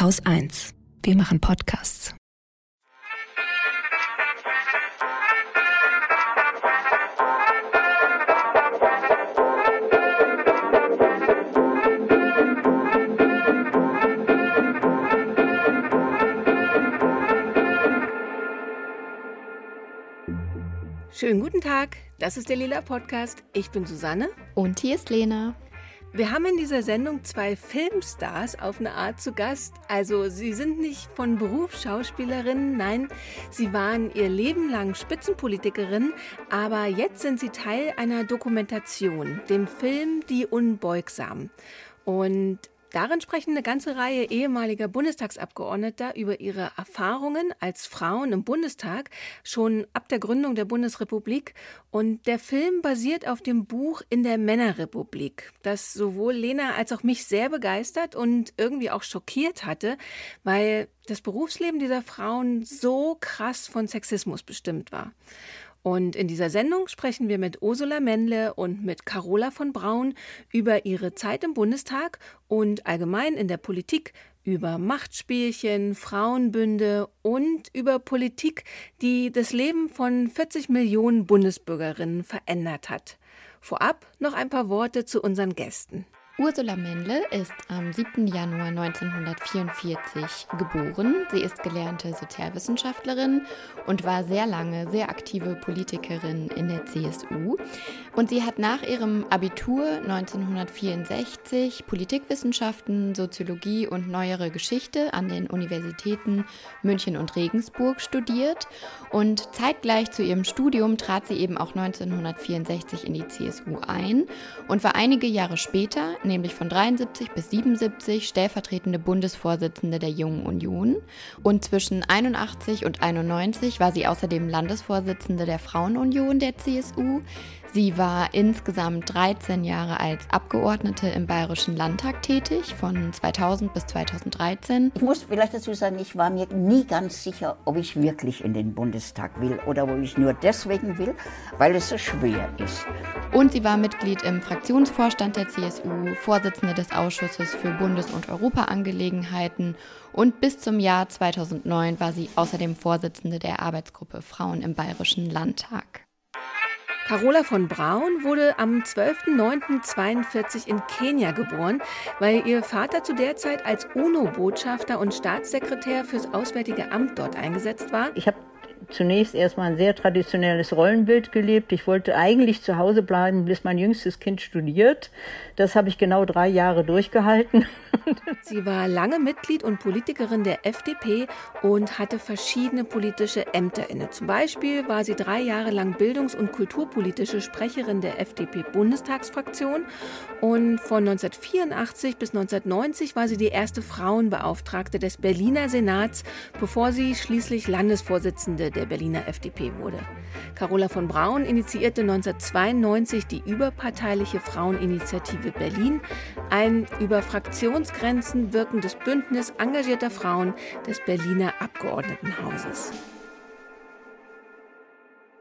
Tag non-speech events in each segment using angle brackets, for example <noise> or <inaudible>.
Haus 1. Wir machen Podcasts. Schönen guten Tag, das ist der Lila Podcast. Ich bin Susanne. Und hier ist Lena. Wir haben in dieser Sendung zwei Filmstars auf eine Art zu Gast. Also sie sind nicht von Beruf Schauspielerinnen, nein, sie waren ihr Leben lang Spitzenpolitikerinnen, aber jetzt sind sie Teil einer Dokumentation, dem Film Die Unbeugsamen. Und Darin sprechen eine ganze Reihe ehemaliger Bundestagsabgeordneter über ihre Erfahrungen als Frauen im Bundestag, schon ab der Gründung der Bundesrepublik. Und der Film basiert auf dem Buch In der Männerrepublik, das sowohl Lena als auch mich sehr begeistert und irgendwie auch schockiert hatte, weil das Berufsleben dieser Frauen so krass von Sexismus bestimmt war. Und in dieser Sendung sprechen wir mit Ursula Mendle und mit Carola von Braun über ihre Zeit im Bundestag und allgemein in der Politik, über Machtspielchen, Frauenbünde und über Politik, die das Leben von 40 Millionen Bundesbürgerinnen verändert hat. Vorab noch ein paar Worte zu unseren Gästen. Ursula Mendle ist am 7. Januar 1944 geboren. Sie ist gelernte Sozialwissenschaftlerin und war sehr lange sehr aktive Politikerin in der CSU. Und sie hat nach ihrem Abitur 1964 Politikwissenschaften, Soziologie und neuere Geschichte an den Universitäten München und Regensburg studiert. Und zeitgleich zu ihrem Studium trat sie eben auch 1964 in die CSU ein und war einige Jahre später nämlich von 73 bis 77 stellvertretende Bundesvorsitzende der Jungen Union und zwischen 81 und 91 war sie außerdem Landesvorsitzende der Frauenunion der CSU. Sie war insgesamt 13 Jahre als Abgeordnete im Bayerischen Landtag tätig, von 2000 bis 2013. Ich muss vielleicht dazu sagen, ich war mir nie ganz sicher, ob ich wirklich in den Bundestag will oder ob ich nur deswegen will, weil es so schwer ist. Und sie war Mitglied im Fraktionsvorstand der CSU, Vorsitzende des Ausschusses für Bundes- und Europaangelegenheiten und bis zum Jahr 2009 war sie außerdem Vorsitzende der Arbeitsgruppe Frauen im Bayerischen Landtag. Carola von Braun wurde am 12.09.42 in Kenia geboren, weil ihr Vater zu der Zeit als UNO-Botschafter und Staatssekretär fürs Auswärtige Amt dort eingesetzt war. Ich habe zunächst erstmal ein sehr traditionelles Rollenbild gelebt. Ich wollte eigentlich zu Hause bleiben, bis mein jüngstes Kind studiert. Das habe ich genau drei Jahre durchgehalten. <laughs> Sie war lange Mitglied und Politikerin der FDP und hatte verschiedene politische Ämter inne. Zum Beispiel war sie drei Jahre lang bildungs- und kulturpolitische Sprecherin der FDP-Bundestagsfraktion und von 1984 bis 1990 war sie die erste Frauenbeauftragte des Berliner Senats, bevor sie schließlich Landesvorsitzende der Berliner FDP wurde. Carola von Braun initiierte 1992 die überparteiliche Fraueninitiative Berlin, ein über Fraktionsgrenzen wirkendes Bündnis engagierter Frauen des Berliner Abgeordnetenhauses.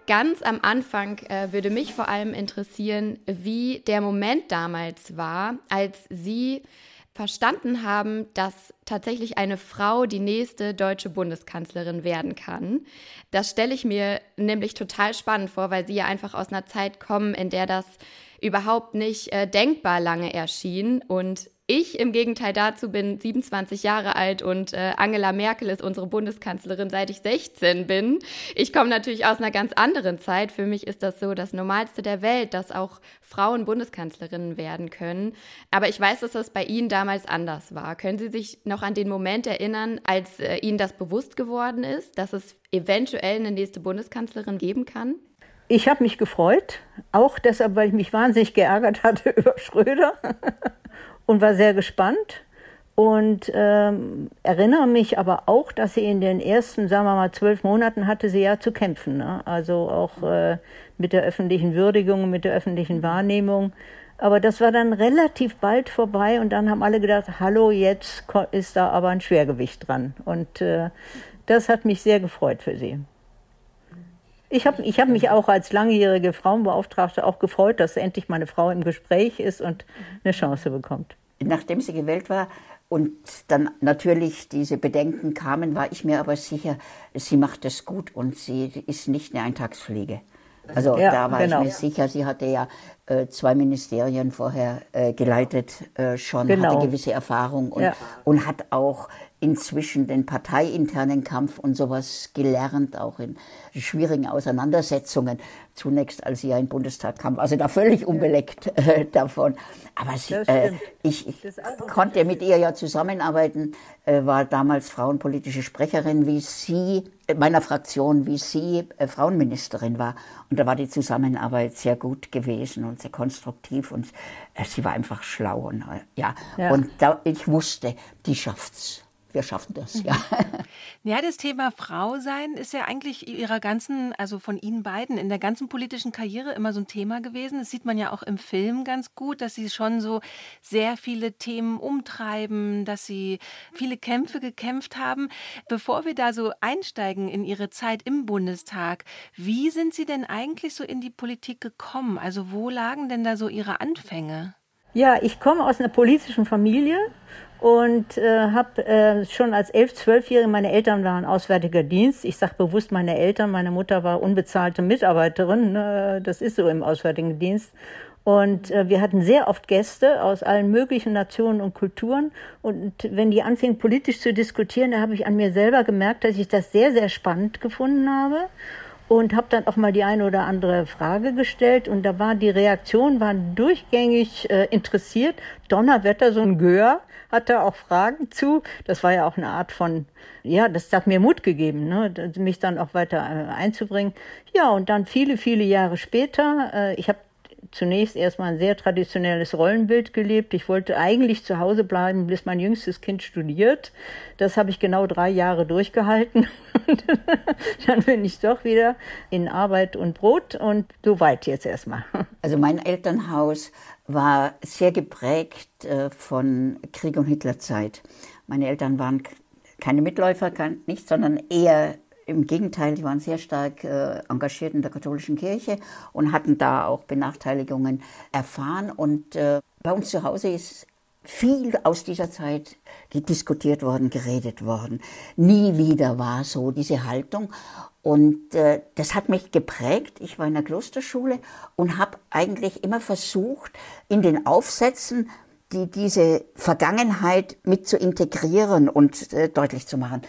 Ganz am Anfang äh, würde mich vor allem interessieren, wie der Moment damals war, als Sie verstanden haben, dass tatsächlich eine Frau die nächste deutsche Bundeskanzlerin werden kann. Das stelle ich mir nämlich total spannend vor, weil sie ja einfach aus einer Zeit kommen, in der das überhaupt nicht äh, denkbar lange erschien und ich im Gegenteil dazu bin 27 Jahre alt und äh, Angela Merkel ist unsere Bundeskanzlerin, seit ich 16 bin. Ich komme natürlich aus einer ganz anderen Zeit. Für mich ist das so das Normalste der Welt, dass auch Frauen Bundeskanzlerinnen werden können. Aber ich weiß, dass das bei Ihnen damals anders war. Können Sie sich noch an den Moment erinnern, als äh, Ihnen das bewusst geworden ist, dass es eventuell eine nächste Bundeskanzlerin geben kann? Ich habe mich gefreut, auch deshalb, weil ich mich wahnsinnig geärgert hatte <laughs> über Schröder <laughs> und war sehr gespannt und ähm, erinnere mich aber auch, dass sie in den ersten, sagen wir mal, zwölf Monaten hatte sie ja zu kämpfen. Ne? Also auch äh, mit der öffentlichen Würdigung, mit der öffentlichen Wahrnehmung. Aber das war dann relativ bald vorbei und dann haben alle gedacht, hallo, jetzt ist da aber ein Schwergewicht dran. Und äh, das hat mich sehr gefreut für sie. Ich habe ich hab mich auch als langjährige Frauenbeauftragte auch gefreut, dass endlich meine Frau im Gespräch ist und eine Chance bekommt. nachdem sie gewählt war und dann natürlich diese Bedenken kamen, war ich mir aber sicher, sie macht es gut und sie ist nicht eine Eintagspflege. Also ja, da war genau. ich mir sicher, sie hatte ja äh, zwei Ministerien vorher äh, geleitet äh, schon, genau. hatte gewisse Erfahrung und, ja. und hat auch inzwischen den parteiinternen Kampf und sowas gelernt, auch in schwierigen Auseinandersetzungen. Zunächst, als sie ja in den Bundestag kam, also da völlig unbeleckt äh, davon. Aber sie, äh, ich, ich konnte mit ihr ja zusammenarbeiten, äh, war damals frauenpolitische Sprecherin, wie sie, meiner Fraktion, wie sie äh, Frauenministerin war. Und da war die Zusammenarbeit sehr gut gewesen und sehr konstruktiv und äh, sie war einfach schlau. Und, ja. ja. und da, ich wusste, die schafft's wir schaffen das, ja. Ja, das Thema Frau sein ist ja eigentlich ihrer ganzen, also von Ihnen beiden, in der ganzen politischen Karriere immer so ein Thema gewesen. Das sieht man ja auch im Film ganz gut, dass Sie schon so sehr viele Themen umtreiben, dass Sie viele Kämpfe gekämpft haben. Bevor wir da so einsteigen in Ihre Zeit im Bundestag, wie sind Sie denn eigentlich so in die Politik gekommen? Also wo lagen denn da so Ihre Anfänge? Ja, ich komme aus einer politischen Familie und äh, habe äh, schon als elf, zwölfjährige, meine Eltern waren Auswärtiger Dienst. Ich sage bewusst meine Eltern, meine Mutter war unbezahlte Mitarbeiterin. Ne? Das ist so im Auswärtigen Dienst. Und äh, wir hatten sehr oft Gäste aus allen möglichen Nationen und Kulturen. Und wenn die anfingen, politisch zu diskutieren, da habe ich an mir selber gemerkt, dass ich das sehr, sehr spannend gefunden habe und habe dann auch mal die eine oder andere Frage gestellt und da war die Reaktion waren durchgängig äh, interessiert. Donnerwetter, so ein Gör hatte auch Fragen zu. Das war ja auch eine Art von, ja, das hat mir Mut gegeben, ne, mich dann auch weiter äh, einzubringen. Ja, und dann viele, viele Jahre später, äh, ich habe zunächst erstmal ein sehr traditionelles Rollenbild gelebt. Ich wollte eigentlich zu Hause bleiben, bis mein jüngstes Kind studiert. Das habe ich genau drei Jahre durchgehalten. <laughs> Dann bin ich doch wieder in Arbeit und Brot und so weit jetzt erstmal. Also mein Elternhaus war sehr geprägt äh, von Krieg und Hitlerzeit. Meine Eltern waren keine Mitläufer, nicht, sondern eher im Gegenteil, die waren sehr stark äh, engagiert in der katholischen Kirche und hatten da auch Benachteiligungen erfahren. Und äh, bei uns zu Hause ist viel aus dieser Zeit diskutiert worden, geredet worden. Nie wieder war so diese Haltung. Und äh, das hat mich geprägt. Ich war in der Klosterschule und habe eigentlich immer versucht, in den Aufsätzen die, diese Vergangenheit mit zu integrieren und äh, deutlich zu machen.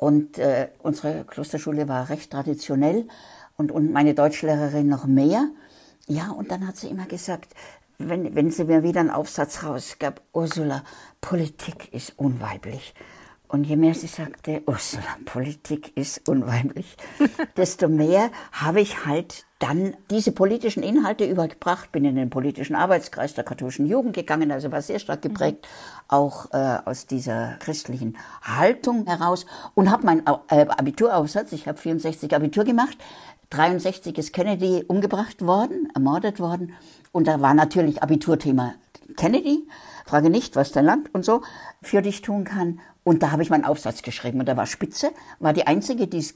Und äh, unsere Klosterschule war recht traditionell und, und meine Deutschlehrerin noch mehr. Ja, und dann hat sie immer gesagt, wenn, wenn sie mir wieder einen Aufsatz rausgab, Ursula, Politik ist unweiblich. Und je mehr sie sagte, Ursula, Politik ist unweiblich, <laughs> desto mehr habe ich halt dann diese politischen Inhalte übergebracht, bin in den politischen Arbeitskreis der katholischen Jugend gegangen, also war sehr stark geprägt, auch äh, aus dieser christlichen Haltung heraus und habe mein äh, Abituraufsatz, ich habe 64 Abitur gemacht, 63 ist Kennedy umgebracht worden, ermordet worden und da war natürlich Abiturthema Kennedy, frage nicht, was dein Land und so für dich tun kann und da habe ich meinen Aufsatz geschrieben und da war Spitze, war die einzige, die es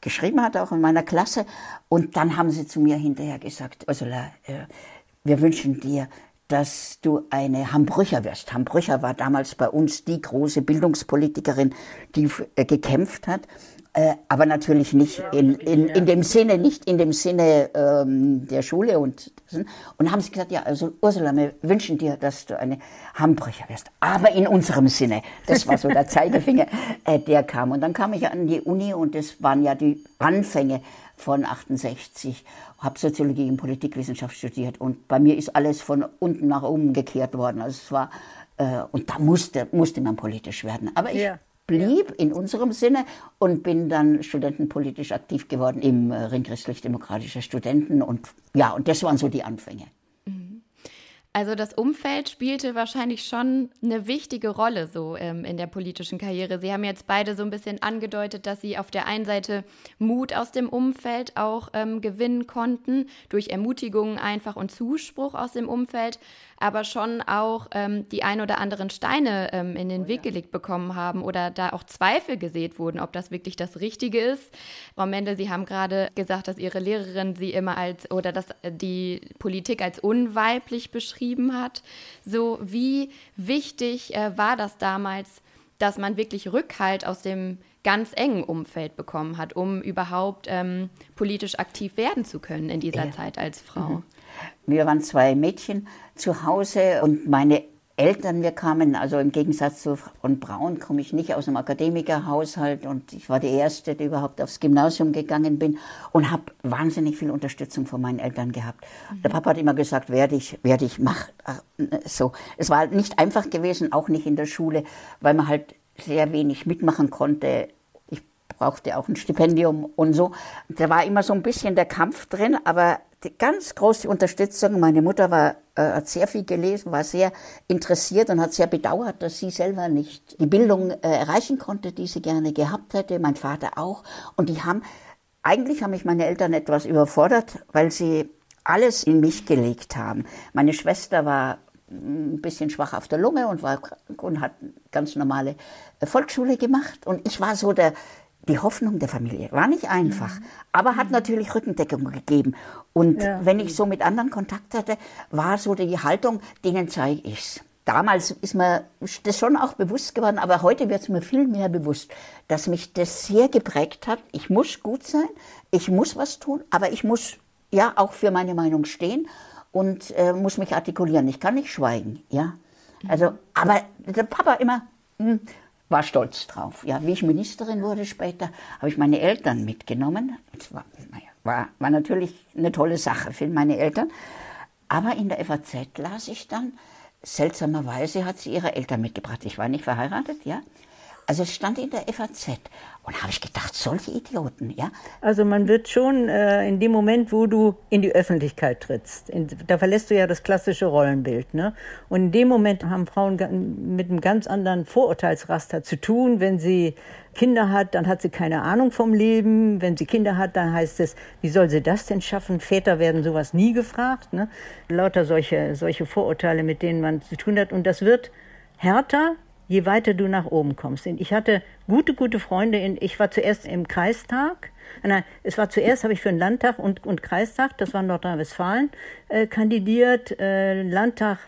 geschrieben hat, auch in meiner Klasse. Und dann haben sie zu mir hinterher gesagt, Ursula, äh, wir wünschen dir, dass du eine Hambrücher wirst. Hambrücher war damals bei uns die große Bildungspolitikerin, die äh, gekämpft hat äh, aber natürlich nicht in, in, in dem Sinne, nicht in dem Sinne ähm, der Schule und und haben sie gesagt, ja, also Ursula, wir wünschen dir, dass du eine Hamburger wirst, aber in unserem Sinne. Das war so der <laughs> Zeigefinger, äh, der kam. Und dann kam ich an die Uni und das waren ja die Anfänge von 68, habe Soziologie und Politikwissenschaft studiert und bei mir ist alles von unten nach oben gekehrt worden. Also es war äh, und da musste musste man politisch werden. Aber ich ja blieb in unserem Sinne und bin dann studentenpolitisch aktiv geworden im äh, Ring christlich-demokratischer Studenten und ja, und das waren so die Anfänge. Mhm. Also das Umfeld spielte wahrscheinlich schon eine wichtige Rolle so ähm, in der politischen Karriere. Sie haben jetzt beide so ein bisschen angedeutet, dass Sie auf der einen Seite Mut aus dem Umfeld auch ähm, gewinnen konnten, durch Ermutigungen einfach und Zuspruch aus dem Umfeld. Aber schon auch ähm, die ein oder anderen Steine ähm, in den Weg gelegt bekommen haben oder da auch Zweifel gesät wurden, ob das wirklich das Richtige ist. Frau Mendel, Sie haben gerade gesagt, dass Ihre Lehrerin Sie immer als oder dass die Politik als unweiblich beschrieben hat. So, wie wichtig äh, war das damals, dass man wirklich Rückhalt aus dem ganz engen Umfeld bekommen hat, um überhaupt ähm, politisch aktiv werden zu können in dieser ja. Zeit als Frau. Mhm. Wir waren zwei Mädchen zu Hause und meine Eltern, wir kamen, also im Gegensatz zu von Braun, komme ich nicht aus einem Akademikerhaushalt und ich war die Erste, die überhaupt aufs Gymnasium gegangen bin und habe wahnsinnig viel Unterstützung von meinen Eltern gehabt. Mhm. Der Papa hat immer gesagt, werde ich, werde ich, mach. So. Es war nicht einfach gewesen, auch nicht in der Schule, weil man halt sehr wenig mitmachen konnte. Ich brauchte auch ein Stipendium und so. Da war immer so ein bisschen der Kampf drin, aber die ganz große Unterstützung. Meine Mutter war, äh, hat sehr viel gelesen, war sehr interessiert und hat sehr bedauert, dass sie selber nicht die Bildung äh, erreichen konnte, die sie gerne gehabt hätte. Mein Vater auch. Und die haben, eigentlich haben mich meine Eltern etwas überfordert, weil sie alles in mich gelegt haben. Meine Schwester war ein bisschen schwach auf der Lunge und, war, und hat ganz normale äh, Volksschule gemacht. Und ich war so der, die Hoffnung der Familie. War nicht einfach, mhm. aber hat mhm. natürlich Rückendeckung gegeben. Und ja. wenn ich so mit anderen Kontakt hatte, war so die Haltung, denen zeige ich's. Damals ist mir das schon auch bewusst geworden, aber heute wird es mir viel mehr bewusst, dass mich das sehr geprägt hat. Ich muss gut sein, ich muss was tun, aber ich muss ja auch für meine Meinung stehen und äh, muss mich artikulieren. Ich kann nicht schweigen, ja. Also, aber der Papa immer mh, hm, war stolz drauf. Ja, wie ich Ministerin wurde später, habe ich meine Eltern mitgenommen. Das war, naja, war, war natürlich eine tolle Sache für meine Eltern. Aber in der FAZ las ich dann, seltsamerweise hat sie ihre Eltern mitgebracht. Ich war nicht verheiratet, ja. Also es stand in der FAZ. Und habe ich gedacht, solche Idioten, ja. Also man wird schon äh, in dem Moment, wo du in die Öffentlichkeit trittst, in, da verlässt du ja das klassische Rollenbild. Ne? Und in dem Moment haben Frauen mit einem ganz anderen Vorurteilsraster zu tun. Wenn sie Kinder hat, dann hat sie keine Ahnung vom Leben. Wenn sie Kinder hat, dann heißt es, wie soll sie das denn schaffen? Väter werden sowas nie gefragt. Ne? Lauter solche, solche Vorurteile, mit denen man zu tun hat. Und das wird härter, je weiter du nach oben kommst. Ich hatte gute, gute Freunde. In, ich war zuerst im Kreistag. Nein, es war zuerst, habe ich für den Landtag und, und Kreistag, das war Nordrhein-Westfalen, äh, kandidiert. Äh, Landtag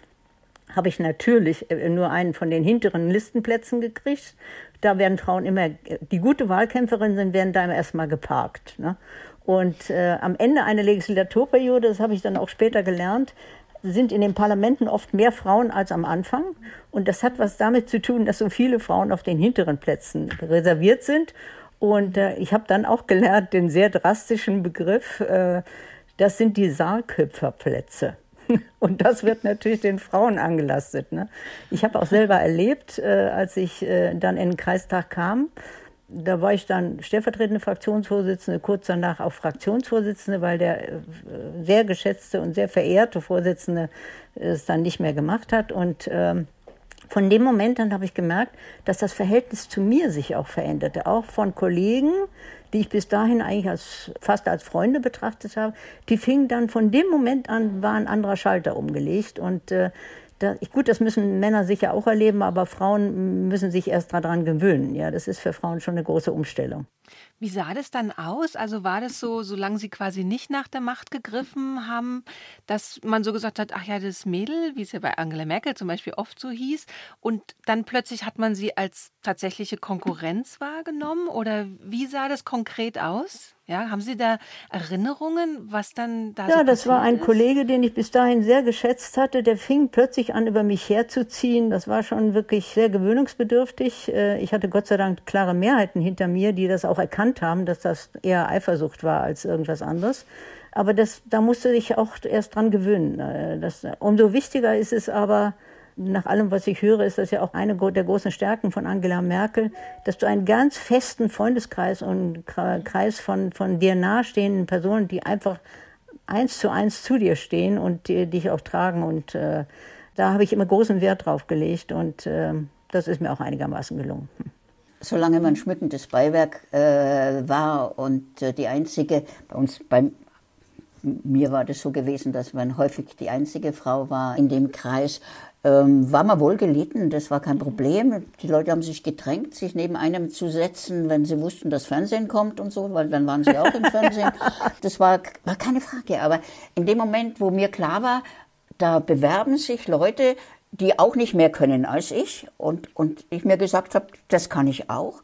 habe ich natürlich äh, nur einen von den hinteren Listenplätzen gekriegt. Da werden Frauen immer, die gute Wahlkämpferinnen sind, werden da immer erstmal geparkt. Ne? Und äh, am Ende einer Legislaturperiode, das habe ich dann auch später gelernt, sind in den Parlamenten oft mehr Frauen als am Anfang. Und das hat was damit zu tun, dass so viele Frauen auf den hinteren Plätzen reserviert sind. Und äh, ich habe dann auch gelernt, den sehr drastischen Begriff, äh, das sind die Saalköpferplätze. <laughs> Und das wird natürlich den Frauen angelastet. Ne? Ich habe auch selber erlebt, äh, als ich äh, dann in den Kreistag kam, da war ich dann stellvertretende Fraktionsvorsitzende, kurz danach auch Fraktionsvorsitzende, weil der äh, sehr geschätzte und sehr verehrte Vorsitzende es dann nicht mehr gemacht hat. Und ähm, von dem Moment an habe ich gemerkt, dass das Verhältnis zu mir sich auch veränderte, auch von Kollegen, die ich bis dahin eigentlich als, fast als Freunde betrachtet habe, die fingen dann von dem Moment an, war ein anderer Schalter umgelegt und äh, da, gut, das müssen Männer sicher auch erleben, aber Frauen müssen sich erst daran gewöhnen. Ja, das ist für Frauen schon eine große Umstellung. Wie sah das dann aus? Also war das so, solange sie quasi nicht nach der Macht gegriffen haben, dass man so gesagt hat, ach ja, das Mädel, wie es ja bei Angela Merkel zum Beispiel oft so hieß, und dann plötzlich hat man sie als tatsächliche Konkurrenz wahrgenommen? Oder wie sah das konkret aus? Ja, haben Sie da Erinnerungen, was dann da Ja, so das war ein ist? Kollege, den ich bis dahin sehr geschätzt hatte. Der fing plötzlich an, über mich herzuziehen. Das war schon wirklich sehr gewöhnungsbedürftig. Äh, ich hatte Gott sei Dank klare Mehrheiten hinter mir, die das auch erkannt haben, dass das eher Eifersucht war als irgendwas anderes. Aber das, da musste ich auch erst dran gewöhnen. Äh, das, umso wichtiger ist es aber, nach allem, was ich höre, ist das ja auch eine der großen Stärken von Angela Merkel, dass du einen ganz festen Freundeskreis und Kreis von, von dir nahestehenden Personen, die einfach eins zu eins zu dir stehen und die, dich auch tragen. Und äh, da habe ich immer großen Wert drauf gelegt und äh, das ist mir auch einigermaßen gelungen. Solange man schmückendes Beiwerk äh, war und äh, die einzige, bei uns beim mir war das so gewesen, dass man häufig die einzige Frau war in dem Kreis. Ähm, war man wohl gelitten, das war kein Problem. Die Leute haben sich gedrängt, sich neben einem zu setzen, wenn sie wussten, dass Fernsehen kommt und so, weil dann waren sie auch im Fernsehen. Das war, war keine Frage. Aber in dem Moment, wo mir klar war, da bewerben sich Leute, die auch nicht mehr können als ich und, und ich mir gesagt habe, das kann ich auch.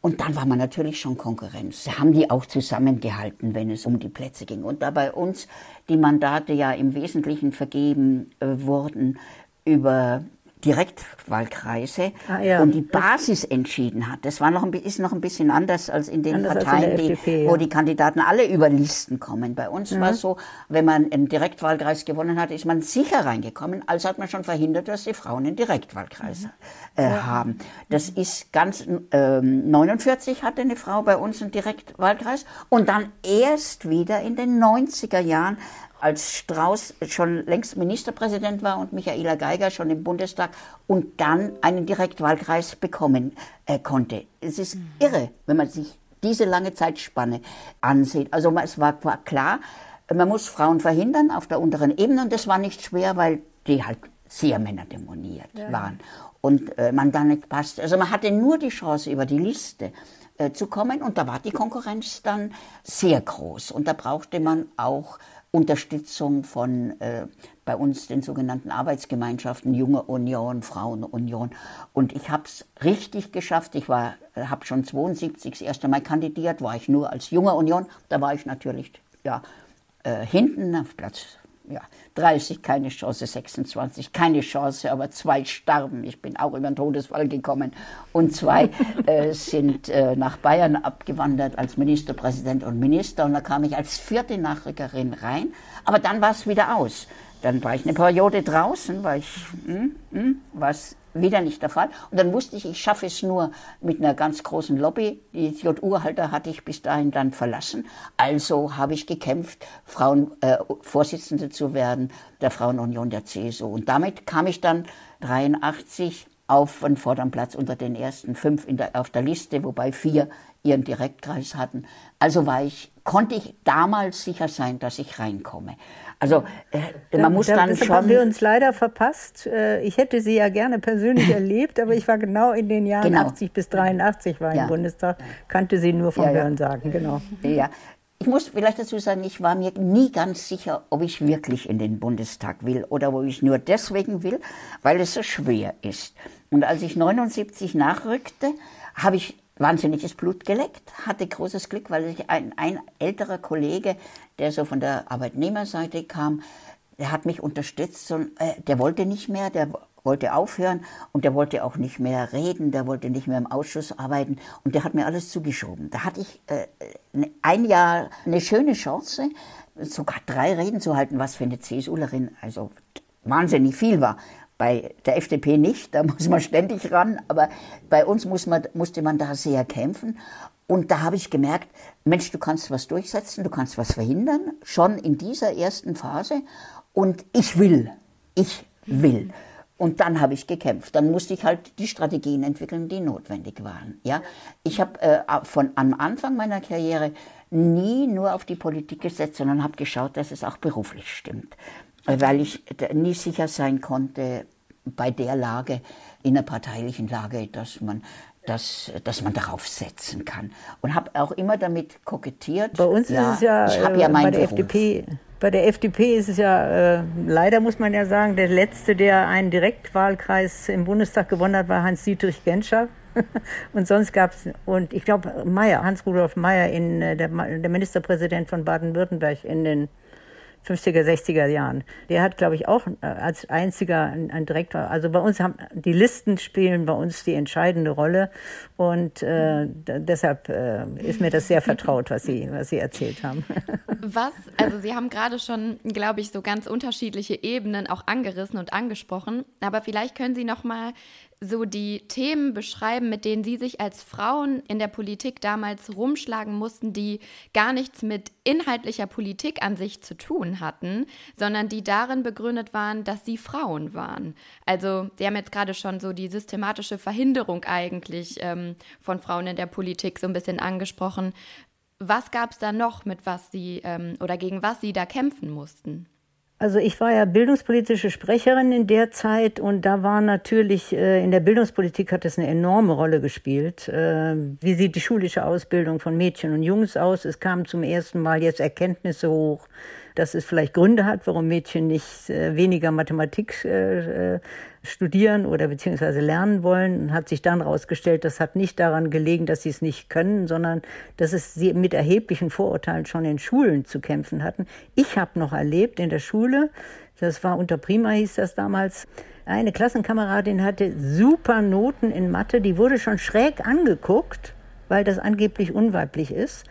Und dann war man natürlich schon Konkurrenz. Haben die auch zusammengehalten, wenn es um die Plätze ging. Und da bei uns die Mandate ja im Wesentlichen vergeben äh, wurden über Direktwahlkreise ah, ja. und die Basis entschieden hat. Das war noch ein, ist noch ein bisschen anders als in den Anders als in Parteien, der die, FDP, ja. wo die Kandidaten alle über Listen kommen. Bei uns Mhm. war es so, wenn man einen Direktwahlkreis gewonnen hat, ist man sicher reingekommen, also hat man schon verhindert, dass die Frauen einen Direktwahlkreis Mhm. äh, haben. Das ist ganz, ähm, 49 hatte eine Frau bei uns einen Direktwahlkreis und dann erst wieder in den 90er Jahren als Strauß schon längst Ministerpräsident war und Michaela Geiger schon im Bundestag und dann einen Direktwahlkreis bekommen äh, konnte. Es ist irre, wenn man sich diese lange Zeitspanne ansieht. Also es war, war klar, man muss Frauen verhindern auf der unteren Ebene und das war nicht schwer, weil die halt sehr männerdemoniert waren und äh, man da nicht passte. Also man hatte nur die Chance über die Liste äh, zu kommen und da war die Konkurrenz dann sehr groß und da brauchte man auch Unterstützung von äh, bei uns den sogenannten Arbeitsgemeinschaften Junge Union, Frauenunion und ich habe es richtig geschafft. Ich war habe schon 72 das erste Mal kandidiert, war ich nur als Junge Union, da war ich natürlich ja äh, hinten auf Platz ja, 30 keine Chance, 26 keine Chance, aber zwei starben. Ich bin auch über den Todesfall gekommen. Und zwei äh, <laughs> sind äh, nach Bayern abgewandert als Ministerpräsident und Minister. Und da kam ich als vierte Nachrückerin rein. Aber dann war es wieder aus. Dann war ich eine Periode draußen, war ich, hm, hm, war es wieder nicht der Fall. Und dann wusste ich, ich schaffe es nur mit einer ganz großen Lobby. Die JU-Halter hatte ich bis dahin dann verlassen. Also habe ich gekämpft, Frauen, äh, Vorsitzende zu werden der Frauenunion der CSU. Und damit kam ich dann 83 auf den vorderen Platz unter den ersten fünf der, auf der Liste, wobei vier ihren Direktkreis hatten. Also war ich, konnte ich damals sicher sein, dass ich reinkomme. Also äh, man muss Da- dann deshalb haben schon wir uns leider verpasst. Äh, Ich hätte sie ja gerne persönlich <laughs> erlebt, aber ich war genau in den Jahren Genau. 80 bis 83 war Ja. im Bundestag, kannte sie nur vom Ja, ja. Hörensagen, genau. Ja. Ich muss vielleicht dazu sagen, ich war mir nie ganz sicher, ob ich wirklich in den Bundestag will oder ob ich nur deswegen will, weil es so schwer ist. Und als ich 79 nachrückte, habe ich wahnsinniges Blut geleckt, hatte großes Glück, weil ein, ein älterer Kollege, der so von der Arbeitnehmerseite kam, der hat mich unterstützt und äh, der wollte nicht mehr, der wollte aufhören und der wollte auch nicht mehr reden, der wollte nicht mehr im Ausschuss arbeiten und der hat mir alles zugeschoben. Da hatte ich äh, ne- ein Jahr eine schöne Chance, sogar drei Reden zu halten, was für eine CSUlerin also wahnsinnig viel war. Bei der FDP nicht, da <laughs> muss man ständig ran, aber bei uns muss man, musste man da sehr kämpfen. Und da habe ich gemerkt, Mensch, du kannst was durchsetzen, du kannst was verhindern, schon in dieser ersten Phase. Und ich will, ich will. Und dann habe ich gekämpft. Dann musste ich halt die Strategien entwickeln, die notwendig waren. Ja, ich habe äh, von am Anfang meiner Karriere nie nur auf die Politik gesetzt, sondern habe geschaut, dass es auch beruflich stimmt, weil ich nie sicher sein konnte bei der Lage, innerparteilichen Lage, dass man dass, dass man darauf setzen kann. Und habe auch immer damit kokettiert. Bei uns ist es ja, ich habe äh, ja bei der Beruf. FDP. Bei der FDP ist es ja, äh, leider muss man ja sagen, der letzte, der einen Direktwahlkreis im Bundestag gewonnen hat, war Hans-Dietrich Genscher. <laughs> und sonst gab es, und ich glaube, Meyer, Hans-Rudolf Meyer, in, äh, der, der Ministerpräsident von Baden-Württemberg in den 50er, 60er Jahren. Der hat, glaube ich, auch äh, als einziger ein, ein Direktwahl. Also bei uns haben die Listen spielen bei uns die entscheidende Rolle und äh, deshalb äh, ist mir das sehr vertraut, was Sie, was Sie erzählt haben. <laughs> Was, also Sie haben gerade schon, glaube ich, so ganz unterschiedliche Ebenen auch angerissen und angesprochen, aber vielleicht können Sie noch mal so die Themen beschreiben, mit denen Sie sich als Frauen in der Politik damals rumschlagen mussten, die gar nichts mit inhaltlicher Politik an sich zu tun hatten, sondern die darin begründet waren, dass Sie Frauen waren. Also Sie haben jetzt gerade schon so die systematische Verhinderung eigentlich ähm, von Frauen in der Politik so ein bisschen angesprochen. was gab es da noch, mit was Sie ähm, oder gegen was Sie da kämpfen mussten? Also ich war ja bildungspolitische Sprecherin in der Zeit und da war natürlich äh, in der Bildungspolitik hat es eine enorme Rolle gespielt. Äh, wie sieht die schulische Ausbildung von Mädchen und Jungs aus? Es kamen zum ersten Mal jetzt Erkenntnisse hoch, dass es vielleicht Gründe hat, warum Mädchen nicht äh, weniger Mathematik äh, äh, studieren oder beziehungsweise lernen wollen. Und hat sich dann herausgestellt, das hat nicht daran gelegen, dass sie es nicht können, sondern dass es sie mit erheblichen Vorurteilen schon in Schulen zu kämpfen hatten. Ich habe noch erlebt in der Schule, das war unter Prima hieß das damals, eine Klassenkameradin hatte super Noten in Mathe, die wurde schon schräg angeguckt, weil das angeblich unweiblich ist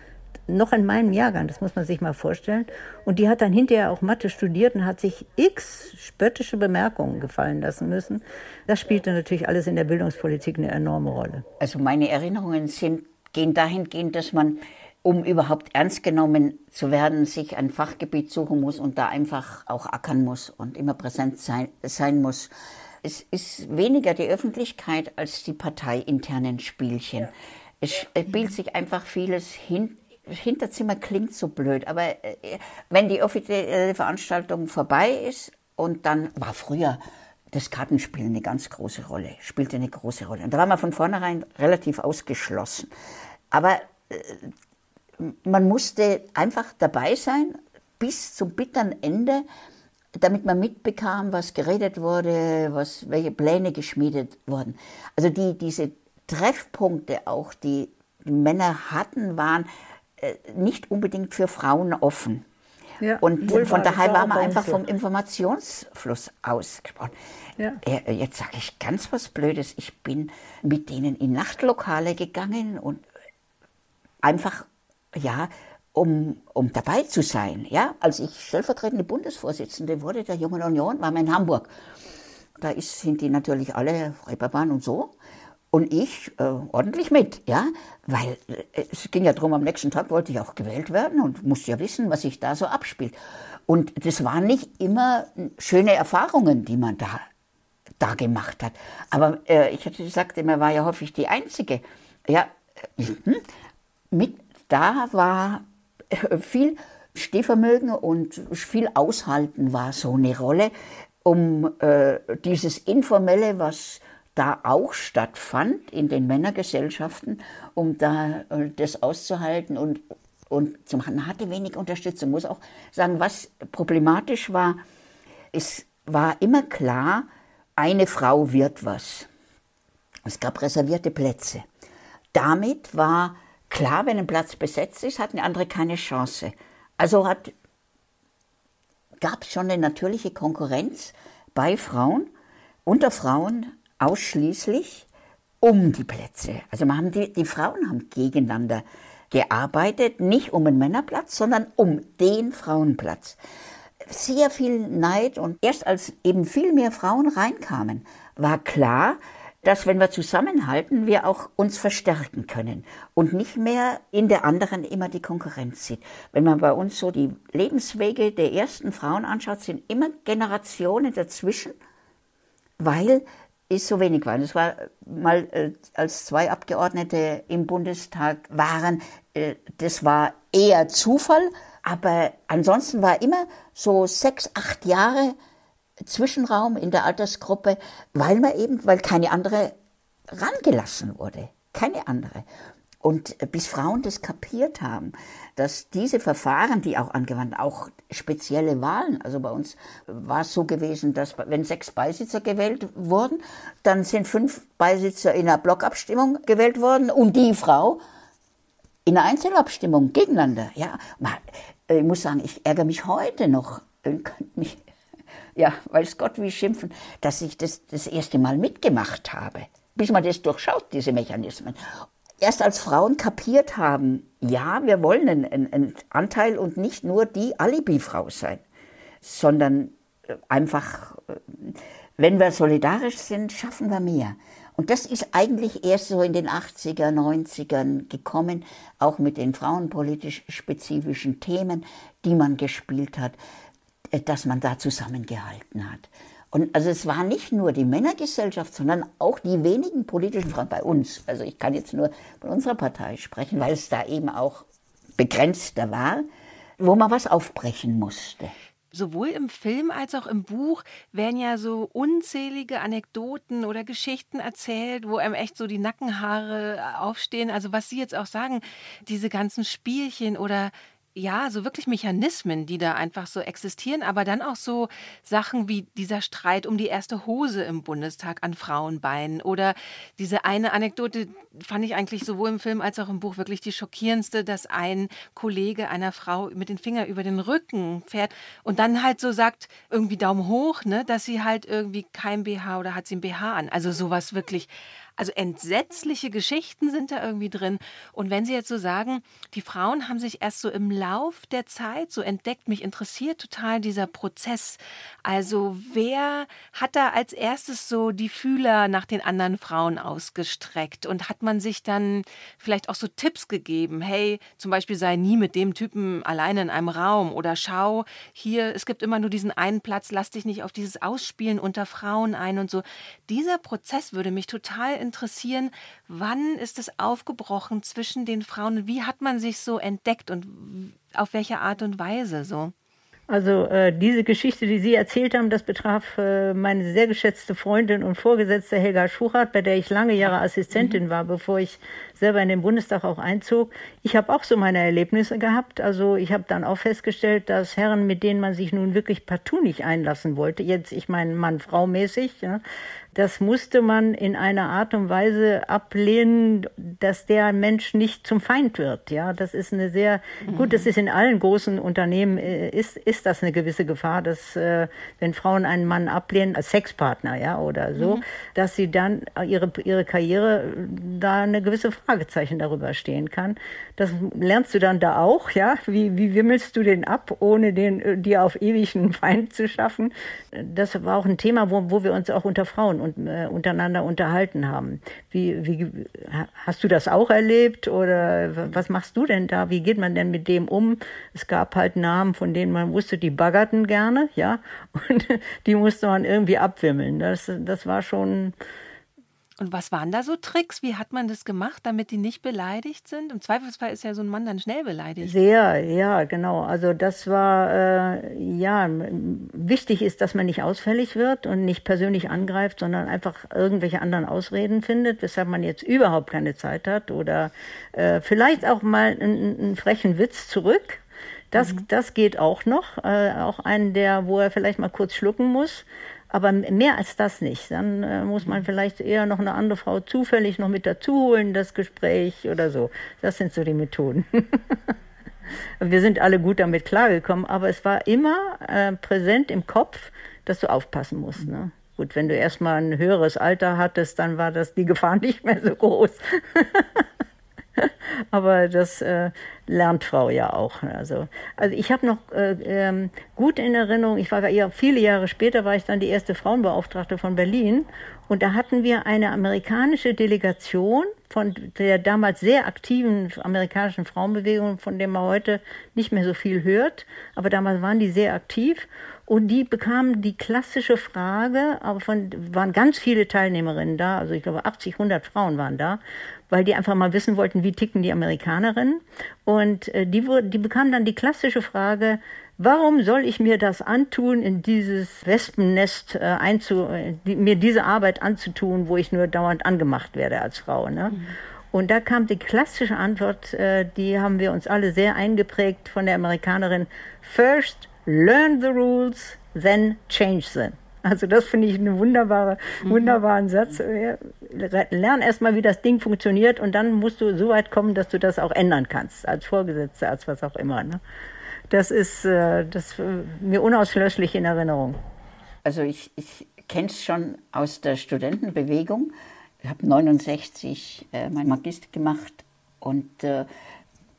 noch in meinem Jahrgang, das muss man sich mal vorstellen. Und die hat dann hinterher auch Mathe studiert und hat sich x spöttische Bemerkungen gefallen lassen müssen. Das spielte natürlich alles in der Bildungspolitik eine enorme Rolle. Also meine Erinnerungen sind, gehen dahingehend, dass man, um überhaupt ernst genommen zu werden, sich ein Fachgebiet suchen muss und da einfach auch ackern muss und immer präsent sein, sein muss. Es ist weniger die Öffentlichkeit als die parteiinternen Spielchen. Ja. Es spielt sich einfach vieles hin, Hinterzimmer klingt so blöd, aber äh, wenn die offizielle Veranstaltung vorbei ist und dann war früher das Kartenspiel eine ganz große Rolle, spielte eine große Rolle. Und da war man von vornherein relativ ausgeschlossen. Aber äh, man musste einfach dabei sein bis zum bitteren Ende, damit man mitbekam, was geredet wurde, was, welche Pläne geschmiedet wurden. Also die, diese Treffpunkte auch, die die Männer hatten, waren nicht unbedingt für Frauen offen. Ja, und von daher war man einfach vom Informationsfluss ausgesprochen. Ja. Äh, jetzt sage ich ganz was Blödes. Ich bin mit denen in Nachtlokale gegangen und einfach, ja, um, um dabei zu sein. Ja, als ich stellvertretende Bundesvorsitzende wurde der Jungen Union, war man in Hamburg. Da ist, sind die natürlich alle Reeperbahn und so und ich äh, ordentlich mit, ja, weil äh, es ging ja darum, am nächsten Tag wollte ich auch gewählt werden und musste ja wissen, was sich da so abspielt. Und das waren nicht immer schöne Erfahrungen, die man da, da gemacht hat. Aber äh, ich hatte gesagt, man war ja häufig die Einzige. Ja, äh, mit da war äh, viel Stehvermögen und viel Aushalten war so eine Rolle, um äh, dieses Informelle, was da auch stattfand in den Männergesellschaften, um da äh, das auszuhalten und, und zu machen. Man hatte wenig Unterstützung. Muss auch sagen, was problematisch war, es war immer klar, eine Frau wird was. Es gab reservierte Plätze. Damit war klar, wenn ein Platz besetzt ist, hat eine andere keine Chance. Also gab es schon eine natürliche Konkurrenz bei Frauen, unter Frauen ausschließlich um die Plätze. Also man haben die, die Frauen haben gegeneinander gearbeitet, nicht um einen Männerplatz, sondern um den Frauenplatz. Sehr viel Neid und erst als eben viel mehr Frauen reinkamen, war klar, dass wenn wir zusammenhalten, wir auch uns verstärken können und nicht mehr in der anderen immer die Konkurrenz sieht. Wenn man bei uns so die Lebenswege der ersten Frauen anschaut, sind immer Generationen dazwischen, weil ist so wenig waren. Es war mal, äh, als zwei Abgeordnete im Bundestag waren, äh, das war eher Zufall, aber ansonsten war immer so sechs, acht Jahre Zwischenraum in der Altersgruppe, weil man eben, weil keine andere rangelassen wurde. Keine andere. Und bis Frauen das kapiert haben, dass diese Verfahren, die auch angewandt, auch spezielle Wahlen, also bei uns war es so gewesen, dass wenn sechs Beisitzer gewählt wurden, dann sind fünf Beisitzer in einer Blockabstimmung gewählt worden und die Frau in einer Einzelabstimmung gegeneinander. Ja, ich muss sagen, ich ärgere mich heute noch, mich, ja, weiß Gott wie schimpfen, dass ich das das erste Mal mitgemacht habe bis man das durchschaut, diese Mechanismen erst als Frauen kapiert haben, ja, wir wollen einen, einen Anteil und nicht nur die Alibi-Frau sein, sondern äh, einfach, äh, wenn wir solidarisch sind, schaffen wir mehr. Und das ist eigentlich erst so in den 80er, 90ern gekommen, auch mit den frauenpolitisch spezifischen Themen, die man gespielt hat, äh, dass man da zusammengehalten hat. Und also es war nicht nur die Männergesellschaft, sondern auch die wenigen politischen Frauen bei uns. Also ich kann jetzt nur von unserer Partei sprechen, weil es da eben auch begrenzter war, wo man was aufbrechen musste sowohl im Film als auch im Buch werden ja so unzählige Anekdoten oder Geschichten erzählt, wo einem echt so die Nackenhaare aufstehen. Also was Sie jetzt auch sagen, diese ganzen Spielchen oder ja, so wirklich Mechanismen, die da einfach so existieren, aber dann auch so Sachen wie dieser Streit um die erste Hose im Bundestag an Frauenbeinen oder diese eine Anekdote fand ich eigentlich sowohl im Film als auch im Buch wirklich die schockierendste, dass ein Kollege einer Frau mit den Fingern über den Rücken fährt und dann halt so sagt, irgendwie Daumen hoch, ne, dass sie halt irgendwie kein BH oder hat sie ein BH an. Also sowas wirklich also entsetzliche Geschichten sind da irgendwie drin. Und wenn Sie jetzt so sagen, die Frauen haben sich erst so im Lauf der Zeit so entdeckt, mich interessiert total dieser Prozess. Also wer hat da als erstes so die Fühler nach den anderen Frauen ausgestreckt? Und hat man sich dann vielleicht auch so Tipps gegeben? Hey, zum Beispiel sei nie mit dem Typen alleine in einem Raum oder schau, hier, es gibt immer nur diesen einen Platz, lass dich nicht auf dieses Ausspielen unter Frauen ein und so. Dieser Prozess würde mich total interessieren interessieren, wann ist es aufgebrochen zwischen den Frauen? Wie hat man sich so entdeckt und auf welche Art und Weise so? Also äh, diese Geschichte, die Sie erzählt haben, das betraf äh, meine sehr geschätzte Freundin und Vorgesetzte Helga Schuchert, bei der ich lange Jahre Assistentin mhm. war, bevor ich selber in den Bundestag auch einzog. Ich habe auch so meine Erlebnisse gehabt. Also ich habe dann auch festgestellt, dass Herren, mit denen man sich nun wirklich partout nicht einlassen wollte, jetzt ich meine Mann-Frau mäßig, ja, das musste man in einer Art und Weise ablehnen, dass der Mensch nicht zum Feind wird. Ja, das ist eine sehr, gut, das ist in allen großen Unternehmen, äh, ist, ist das eine gewisse Gefahr, dass, äh, wenn Frauen einen Mann ablehnen, als Sexpartner, ja, oder so, mhm. dass sie dann ihre, ihre Karriere, da eine gewisse Fragezeichen darüber stehen kann. Das lernst du dann da auch, ja, wie, wie wimmelst du den ab, ohne den, äh, dir auf ewig einen Feind zu schaffen. Das war auch ein Thema, wo, wo wir uns auch unter Frauen und, äh, untereinander unterhalten haben. Wie, wie, hast du das auch erlebt oder was machst du denn da? Wie geht man denn mit dem um? Es gab halt Namen, von denen man wusste, die baggerten gerne, ja, <laughs> und die musste man irgendwie abwimmeln. Das, das war schon und was waren da so Tricks? Wie hat man das gemacht, damit die nicht beleidigt sind? Im Zweifelsfall ist ja so ein Mann dann schnell beleidigt. Sehr, ja, genau. Also das war, äh, ja, wichtig ist, dass man nicht ausfällig wird und nicht persönlich angreift, sondern einfach irgendwelche anderen Ausreden findet, weshalb man jetzt überhaupt keine Zeit hat oder äh, vielleicht auch mal einen, einen frechen Witz zurück. Das, mhm. das geht auch noch. Äh, auch einen, der, wo er vielleicht mal kurz schlucken muss. Aber mehr als das nicht. Dann äh, muss man vielleicht eher noch eine andere Frau zufällig noch mit dazu holen, das Gespräch oder so. Das sind so die Methoden. <laughs> Wir sind alle gut damit klargekommen, aber es war immer äh, präsent im Kopf, dass du aufpassen musst. Ne? Gut, wenn du erstmal ein höheres Alter hattest, dann war das die Gefahr <laughs> nicht mehr so groß. <laughs> Aber das äh, lernt Frau ja auch. Also, also ich habe noch äh, ähm, gut in Erinnerung, ich war ja viele Jahre später, war ich dann die erste Frauenbeauftragte von Berlin. Und da hatten wir eine amerikanische Delegation von der damals sehr aktiven amerikanischen Frauenbewegung, von der man heute nicht mehr so viel hört. Aber damals waren die sehr aktiv. Und die bekamen die klassische Frage, aber von, waren ganz viele Teilnehmerinnen da, also ich glaube 80, 100 Frauen waren da weil die einfach mal wissen wollten, wie ticken die Amerikanerinnen. Und äh, die, die bekamen dann die klassische Frage, warum soll ich mir das antun, in dieses Wespennest äh, einzu, die, mir diese Arbeit anzutun, wo ich nur dauernd angemacht werde als Frau. Ne? Mhm. Und da kam die klassische Antwort, äh, die haben wir uns alle sehr eingeprägt von der Amerikanerin, first learn the rules, then change them. Also das finde ich einen wunderbare, mhm. wunderbaren Satz. Lern erstmal, wie das Ding funktioniert und dann musst du so weit kommen, dass du das auch ändern kannst, als Vorgesetzter, als was auch immer. Ne? Das ist äh, das mir unauslöschlich in Erinnerung. Also ich, ich kenne es schon aus der Studentenbewegung. Ich habe 69 äh, mein Magister gemacht und äh,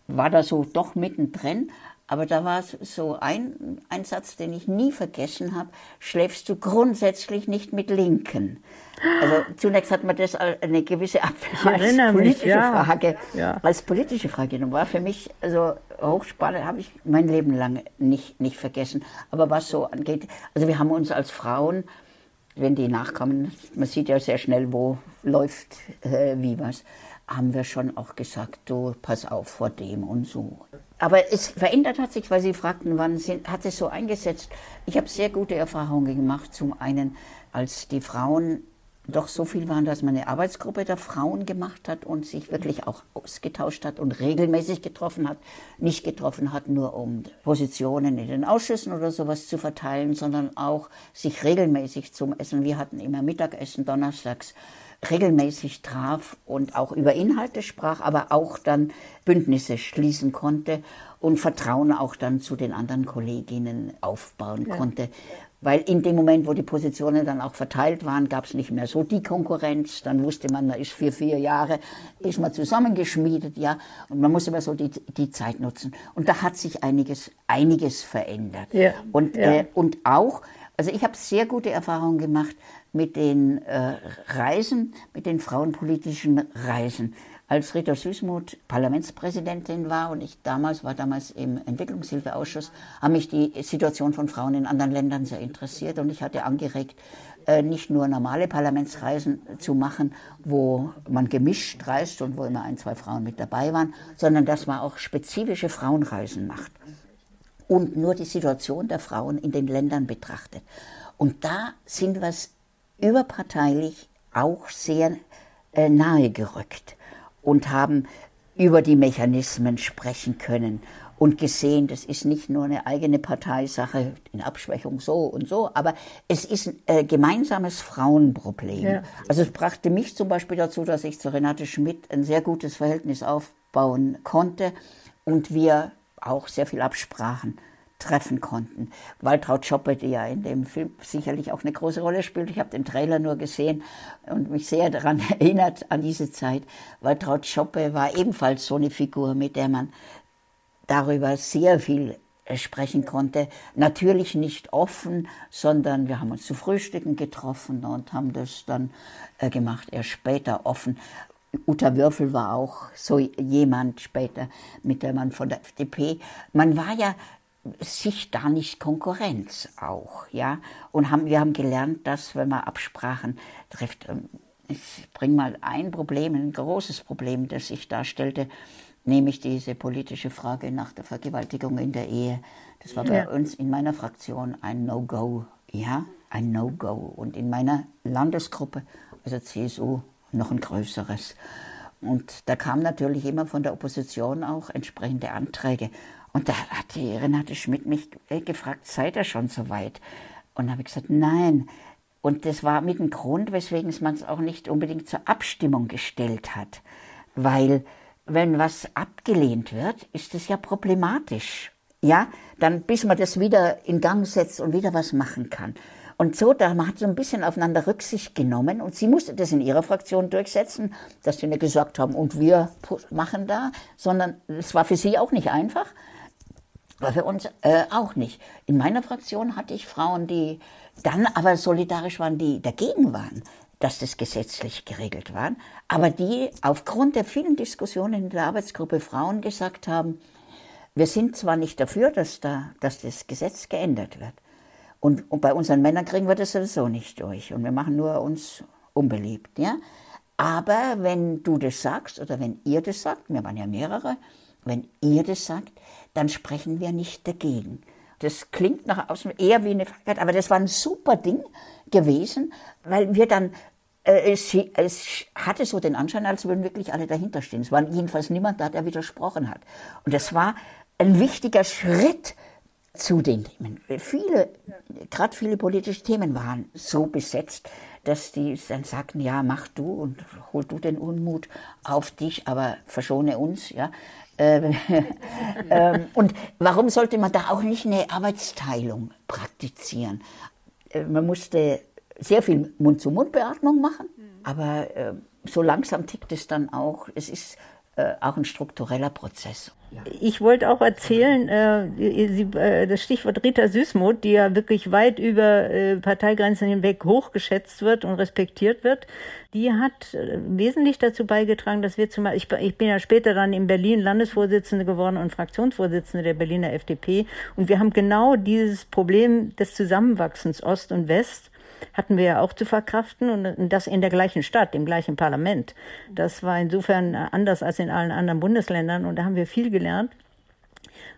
war da so doch mittendrin. Aber da war so ein, ein Satz, den ich nie vergessen habe. Schläfst du grundsätzlich nicht mit Linken? Also zunächst hat man das als eine gewisse Abwehr als politische mich, ja. Frage, ja. als politische Frage genommen. War für mich also hochspannend, habe ich mein Leben lang nicht, nicht vergessen. Aber was so angeht, also wir haben uns als Frauen, wenn die nachkommen, man sieht ja sehr schnell, wo läuft äh, wie was, haben wir schon auch gesagt, du pass auf vor dem und so. Aber es verändert hat sich, weil Sie fragten, wann hat es so eingesetzt. Ich habe sehr gute Erfahrungen gemacht. Zum einen, als die Frauen doch so viel waren, dass man eine Arbeitsgruppe der Frauen gemacht hat und sich wirklich auch ausgetauscht hat und regelmäßig getroffen hat. Nicht getroffen hat, nur um Positionen in den Ausschüssen oder sowas zu verteilen, sondern auch sich regelmäßig zum Essen. Wir hatten immer Mittagessen donnerstags regelmäßig traf und auch über Inhalte sprach, aber auch dann Bündnisse schließen konnte und Vertrauen auch dann zu den anderen Kolleginnen aufbauen ja. konnte. Weil in dem Moment, wo die Positionen dann auch verteilt waren, gab es nicht mehr so die Konkurrenz. Dann wusste man, da ist für vier Jahre, ist man zusammengeschmiedet, ja. Und man muss immer so die, die Zeit nutzen. Und da hat sich einiges, einiges verändert. Ja. Und, ja. Äh, und auch, also ich habe sehr gute Erfahrungen gemacht mit den äh, Reisen, mit den frauenpolitischen Reisen als Rita Süßmuth Parlamentspräsidentin war und ich damals war damals im Entwicklungshilfeausschuss, haben mich die Situation von Frauen in anderen Ländern sehr interessiert und ich hatte angeregt, äh, nicht nur normale Parlamentsreisen zu machen, wo man gemischt reist und wo immer ein, zwei Frauen mit dabei waren, sondern dass man auch spezifische Frauenreisen macht und nur die Situation der Frauen in den Ländern betrachtet. Und da sind wir überparteilich auch sehr äh, nahe gerückt und haben über die Mechanismen sprechen können und gesehen, das ist nicht nur eine eigene Parteisache in Abschwächung so und so, aber es ist ein äh, gemeinsames Frauenproblem. Ja. Also es brachte mich zum Beispiel dazu, dass ich zu Renate Schmidt ein sehr gutes Verhältnis aufbauen konnte und wir auch sehr viel absprachen treffen konnten. Waltraud Schoppe, die ja in dem Film sicherlich auch eine große Rolle spielt. Ich habe den Trailer nur gesehen und mich sehr daran <laughs> erinnert, an diese Zeit. Waltraud Schoppe war ebenfalls so eine Figur, mit der man darüber sehr viel sprechen konnte. Natürlich nicht offen, sondern wir haben uns zu Frühstücken getroffen und haben das dann äh, gemacht, erst später offen. Uta Würfel war auch so jemand später, mit der man von der FDP, man war ja sich da nicht Konkurrenz auch, ja. Und haben, wir haben gelernt, dass, wenn man Absprachen trifft, ähm, ich bringe mal ein Problem, ein großes Problem, das sich darstellte, nämlich diese politische Frage nach der Vergewaltigung in der Ehe. Das war bei uns in meiner Fraktion ein No-Go, ja, ein No-Go. Und in meiner Landesgruppe, also CSU, noch ein größeres. Und da kam natürlich immer von der Opposition auch entsprechende Anträge. Und da hat die Renate Schmidt mich äh, gefragt, seid ihr schon so weit? Und da habe ich gesagt, nein. Und das war mit dem Grund, weswegen man es auch nicht unbedingt zur Abstimmung gestellt hat. Weil wenn was abgelehnt wird, ist es ja problematisch. Ja, dann bis man das wieder in Gang setzt und wieder was machen kann. Und so, da man hat so ein bisschen aufeinander Rücksicht genommen und sie musste das in ihrer Fraktion durchsetzen, dass sie nicht gesagt haben, und wir machen da, sondern es war für sie auch nicht einfach. War für uns äh, auch nicht. In meiner Fraktion hatte ich Frauen, die dann aber solidarisch waren, die dagegen waren, dass das gesetzlich geregelt war, aber die aufgrund der vielen Diskussionen in der Arbeitsgruppe Frauen gesagt haben, wir sind zwar nicht dafür, dass, da, dass das Gesetz geändert wird. Und, und bei unseren Männern kriegen wir das sowieso nicht durch. Und wir machen nur uns unbeliebt. Ja? Aber wenn du das sagst oder wenn ihr das sagt, wir waren ja mehrere, wenn ihr das sagt, dann sprechen wir nicht dagegen. Das klingt nach außen eher wie eine Frechheit, aber das war ein super Ding gewesen, weil wir dann, äh, es, es, hatte so den Anschein, als würden wirklich alle dahinter stehen. Es war jedenfalls niemand da, der widersprochen hat. Und das war ein wichtiger Schritt zu den Themen. Viele, gerade viele politische Themen waren so besetzt, dass die dann sagten, ja, mach du und hol du den Unmut auf dich, aber verschone uns, ja. Ähm, <laughs> ähm, und warum sollte man da auch nicht eine Arbeitsteilung praktizieren? Äh, man musste sehr viel Mund-zu-Mund-Beatmung machen, aber äh, so langsam tickt es dann auch. Es ist äh, auch ein struktureller Prozess. Ich wollte auch erzählen, äh, Sie, äh, das Stichwort Rita Süßmuth, die ja wirklich weit über äh, Parteigrenzen hinweg hochgeschätzt wird und respektiert wird, die hat äh, wesentlich dazu beigetragen, dass wir zum Beispiel, ich, ich bin ja später dann in Berlin Landesvorsitzende geworden und Fraktionsvorsitzende der Berliner FDP und wir haben genau dieses Problem des Zusammenwachsens Ost und West hatten wir ja auch zu verkraften und das in der gleichen Stadt, im gleichen Parlament. Das war insofern anders als in allen anderen Bundesländern und da haben wir viel gelernt.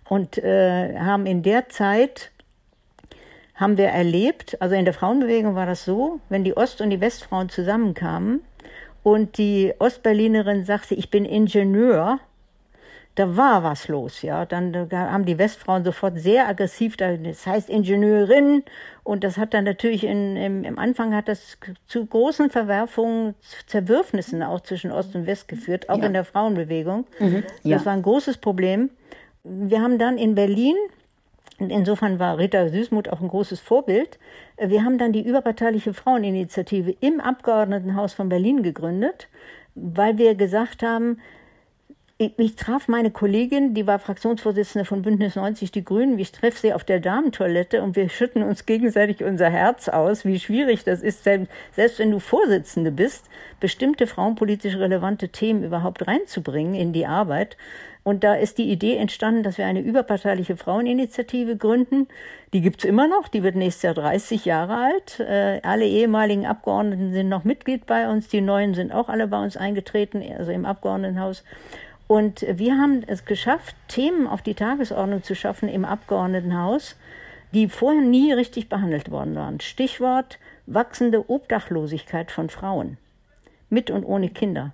und äh, haben in der Zeit haben wir erlebt, also in der Frauenbewegung war das so, wenn die Ost- und die Westfrauen zusammenkamen und die Ostberlinerin sagte, ich bin Ingenieur, da war was los, ja. Dann haben die Westfrauen sofort sehr aggressiv, das heißt Ingenieurin. Und das hat dann natürlich in, im, im Anfang hat das zu großen Verwerfungen, Zerwürfnissen auch zwischen Ost und West geführt, auch ja. in der Frauenbewegung. Mhm, ja. Das war ein großes Problem. Wir haben dann in Berlin und insofern war Rita Süßmuth auch ein großes Vorbild. Wir haben dann die überparteiliche Fraueninitiative im Abgeordnetenhaus von Berlin gegründet, weil wir gesagt haben, ich, ich traf meine Kollegin, die war Fraktionsvorsitzende von Bündnis 90 Die Grünen. Ich treffe sie auf der Damentoilette und wir schütten uns gegenseitig unser Herz aus, wie schwierig das ist, selbst, wenn du Vorsitzende bist, bestimmte frauenpolitisch relevante Themen überhaupt reinzubringen in die Arbeit. Und da ist die Idee entstanden, dass wir eine überparteiliche Fraueninitiative gründen. Die gibt's immer noch, die wird nächstes Jahr 30 Jahre alt. Äh, alle ehemaligen Abgeordneten sind noch Mitglied bei uns, die neuen sind auch alle bei uns eingetreten, also im Abgeordnetenhaus. Und wir haben es geschafft, Themen auf die Tagesordnung zu schaffen im Abgeordnetenhaus, die vorher nie richtig behandelt worden waren. Stichwort wachsende Obdachlosigkeit von Frauen mit und ohne Kinder.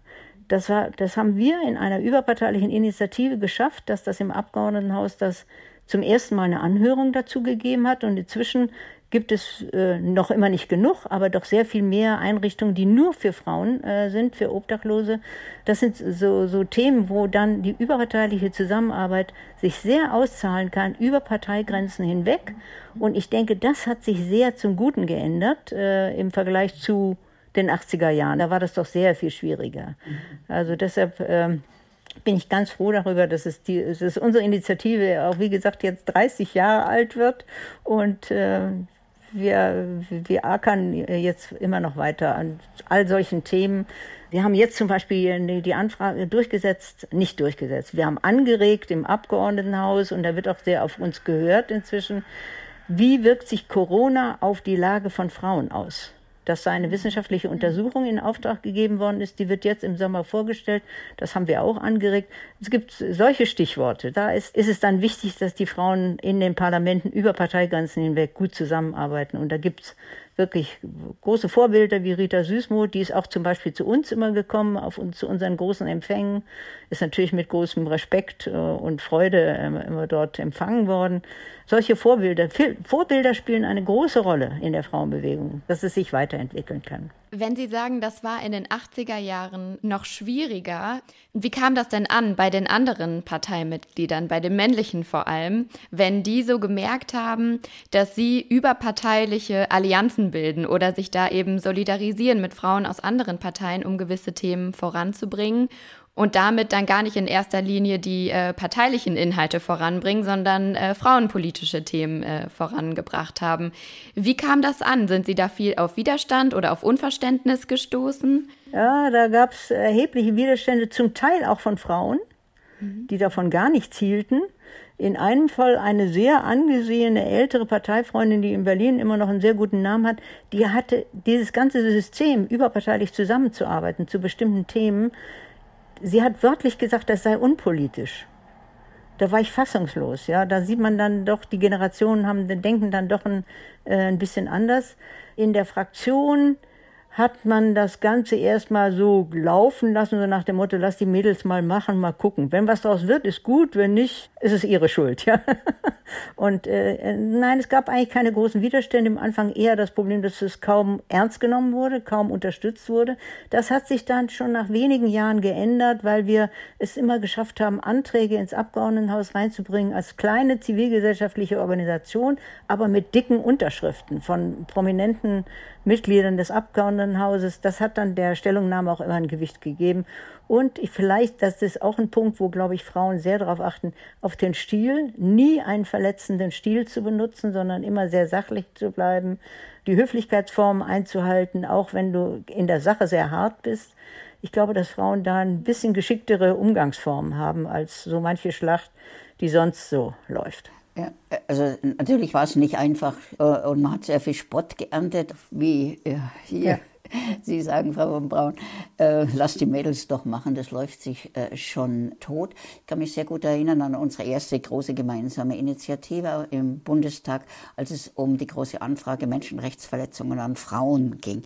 Das, war, das haben wir in einer überparteilichen Initiative geschafft, dass das im Abgeordnetenhaus das zum ersten Mal eine Anhörung dazu gegeben hat. Und inzwischen gibt es äh, noch immer nicht genug, aber doch sehr viel mehr Einrichtungen, die nur für Frauen äh, sind, für Obdachlose. Das sind so, so Themen, wo dann die überparteiliche Zusammenarbeit sich sehr auszahlen kann, über Parteigrenzen hinweg. Und ich denke, das hat sich sehr zum Guten geändert äh, im Vergleich zu den 80er Jahren. Da war das doch sehr viel schwieriger. Also deshalb ähm, bin ich ganz froh darüber, dass es die, dass unsere Initiative auch wie gesagt jetzt 30 Jahre alt wird und äh, wir, wir ackern jetzt immer noch weiter an all solchen Themen. Wir haben jetzt zum Beispiel die Anfrage durchgesetzt, nicht durchgesetzt. Wir haben angeregt im Abgeordnetenhaus und da wird auch sehr auf uns gehört inzwischen. Wie wirkt sich Corona auf die Lage von Frauen aus? Dass da eine wissenschaftliche Untersuchung in Auftrag gegeben worden ist. Die wird jetzt im Sommer vorgestellt. Das haben wir auch angeregt. Es gibt solche Stichworte. Da ist, ist es dann wichtig, dass die Frauen in den Parlamenten über Parteigrenzen hinweg gut zusammenarbeiten. Und da gibt es wirklich große Vorbilder wie Rita Süßmuth, die ist auch zum Beispiel zu uns immer gekommen, auf uns, zu unseren großen Empfängen, ist natürlich mit großem Respekt äh, und Freude ähm, immer dort empfangen worden. Solche Vorbilder, Vorbilder spielen eine große Rolle in der Frauenbewegung, dass es sich weiterentwickeln kann. Wenn Sie sagen, das war in den 80er Jahren noch schwieriger, wie kam das denn an bei den anderen Parteimitgliedern, bei den männlichen vor allem, wenn die so gemerkt haben, dass sie überparteiliche Allianzen bilden oder sich da eben solidarisieren mit Frauen aus anderen Parteien, um gewisse Themen voranzubringen und damit dann gar nicht in erster Linie die äh, parteilichen Inhalte voranbringen, sondern äh, frauenpolitische Themen äh, vorangebracht haben. Wie kam das an? Sind Sie da viel auf Widerstand oder auf Unverständnis gestoßen? Ja, da gab es erhebliche Widerstände, zum Teil auch von Frauen, mhm. die davon gar nichts hielten. In einem Fall eine sehr angesehene ältere Parteifreundin, die in Berlin immer noch einen sehr guten Namen hat, die hatte dieses ganze System, überparteilich zusammenzuarbeiten zu bestimmten Themen, sie hat wörtlich gesagt, das sei unpolitisch. Da war ich fassungslos, ja. Da sieht man dann doch, die Generationen haben, denken dann doch ein, äh, ein bisschen anders. In der Fraktion hat man das Ganze erstmal so laufen lassen, so nach dem Motto, lass die Mädels mal machen, mal gucken. Wenn was daraus wird, ist gut, wenn nicht, ist es ihre Schuld, ja. <laughs> Und äh, nein, es gab eigentlich keine großen Widerstände. Im Anfang eher das Problem, dass es kaum ernst genommen wurde, kaum unterstützt wurde. Das hat sich dann schon nach wenigen Jahren geändert, weil wir es immer geschafft haben, Anträge ins Abgeordnetenhaus reinzubringen als kleine zivilgesellschaftliche Organisation, aber mit dicken Unterschriften von prominenten Mitgliedern des Abgeordnetenhauses. Das hat dann der Stellungnahme auch immer ein Gewicht gegeben. Und vielleicht, das ist auch ein Punkt, wo, glaube ich, Frauen sehr darauf achten, auf den Stil, nie einen verletzenden Stil zu benutzen, sondern immer sehr sachlich zu bleiben, die Höflichkeitsformen einzuhalten, auch wenn du in der Sache sehr hart bist. Ich glaube, dass Frauen da ein bisschen geschicktere Umgangsformen haben als so manche Schlacht, die sonst so läuft. Ja, also natürlich war es nicht einfach äh, und man hat sehr viel Spott geerntet, wie äh, hier ja. <laughs> Sie sagen, Frau von Braun, äh, lass die Mädels doch machen, das läuft sich äh, schon tot. Ich kann mich sehr gut erinnern an unsere erste große gemeinsame Initiative im Bundestag, als es um die große Anfrage Menschenrechtsverletzungen an Frauen ging.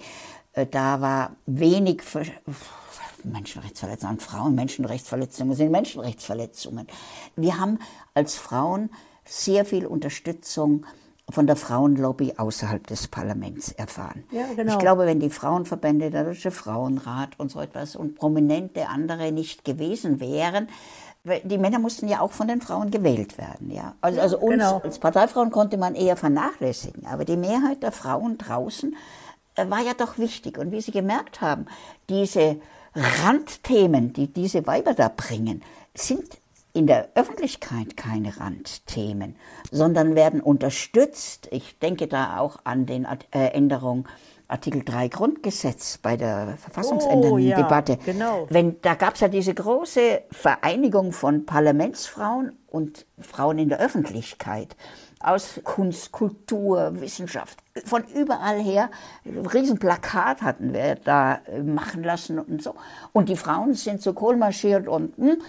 Äh, da war wenig Ver Menschenrechtsverletzungen an Frauen, Menschenrechtsverletzungen sind Menschenrechtsverletzungen. Wir haben als Frauen sehr viel Unterstützung von der Frauenlobby außerhalb des Parlaments erfahren. Ja, genau. Ich glaube, wenn die Frauenverbände, der Deutsche Frauenrat und so etwas und prominente andere nicht gewesen wären, die Männer mussten ja auch von den Frauen gewählt werden. Ja? Also, also uns genau. als Parteifrauen konnte man eher vernachlässigen, aber die Mehrheit der Frauen draußen äh, war ja doch wichtig. Und wie Sie gemerkt haben, diese Randthemen, die diese Weiber da bringen, sind in der Öffentlichkeit keine Randthemen, sondern werden unterstützt. Ich denke da auch an den äh, Änderung Artikel 3 Grundgesetz bei der verfassungsändernden oh, ja, Debatte. Genau. Wenn, da gab es ja diese große Vereinigung von Parlamentsfrauen und Frauen in der Öffentlichkeit aus Kunst, Kultur, Wissenschaft, von überall her. Ein Riesenplakat hatten wir da machen lassen und so. Und die Frauen sind zu Kohl marschiert und hm,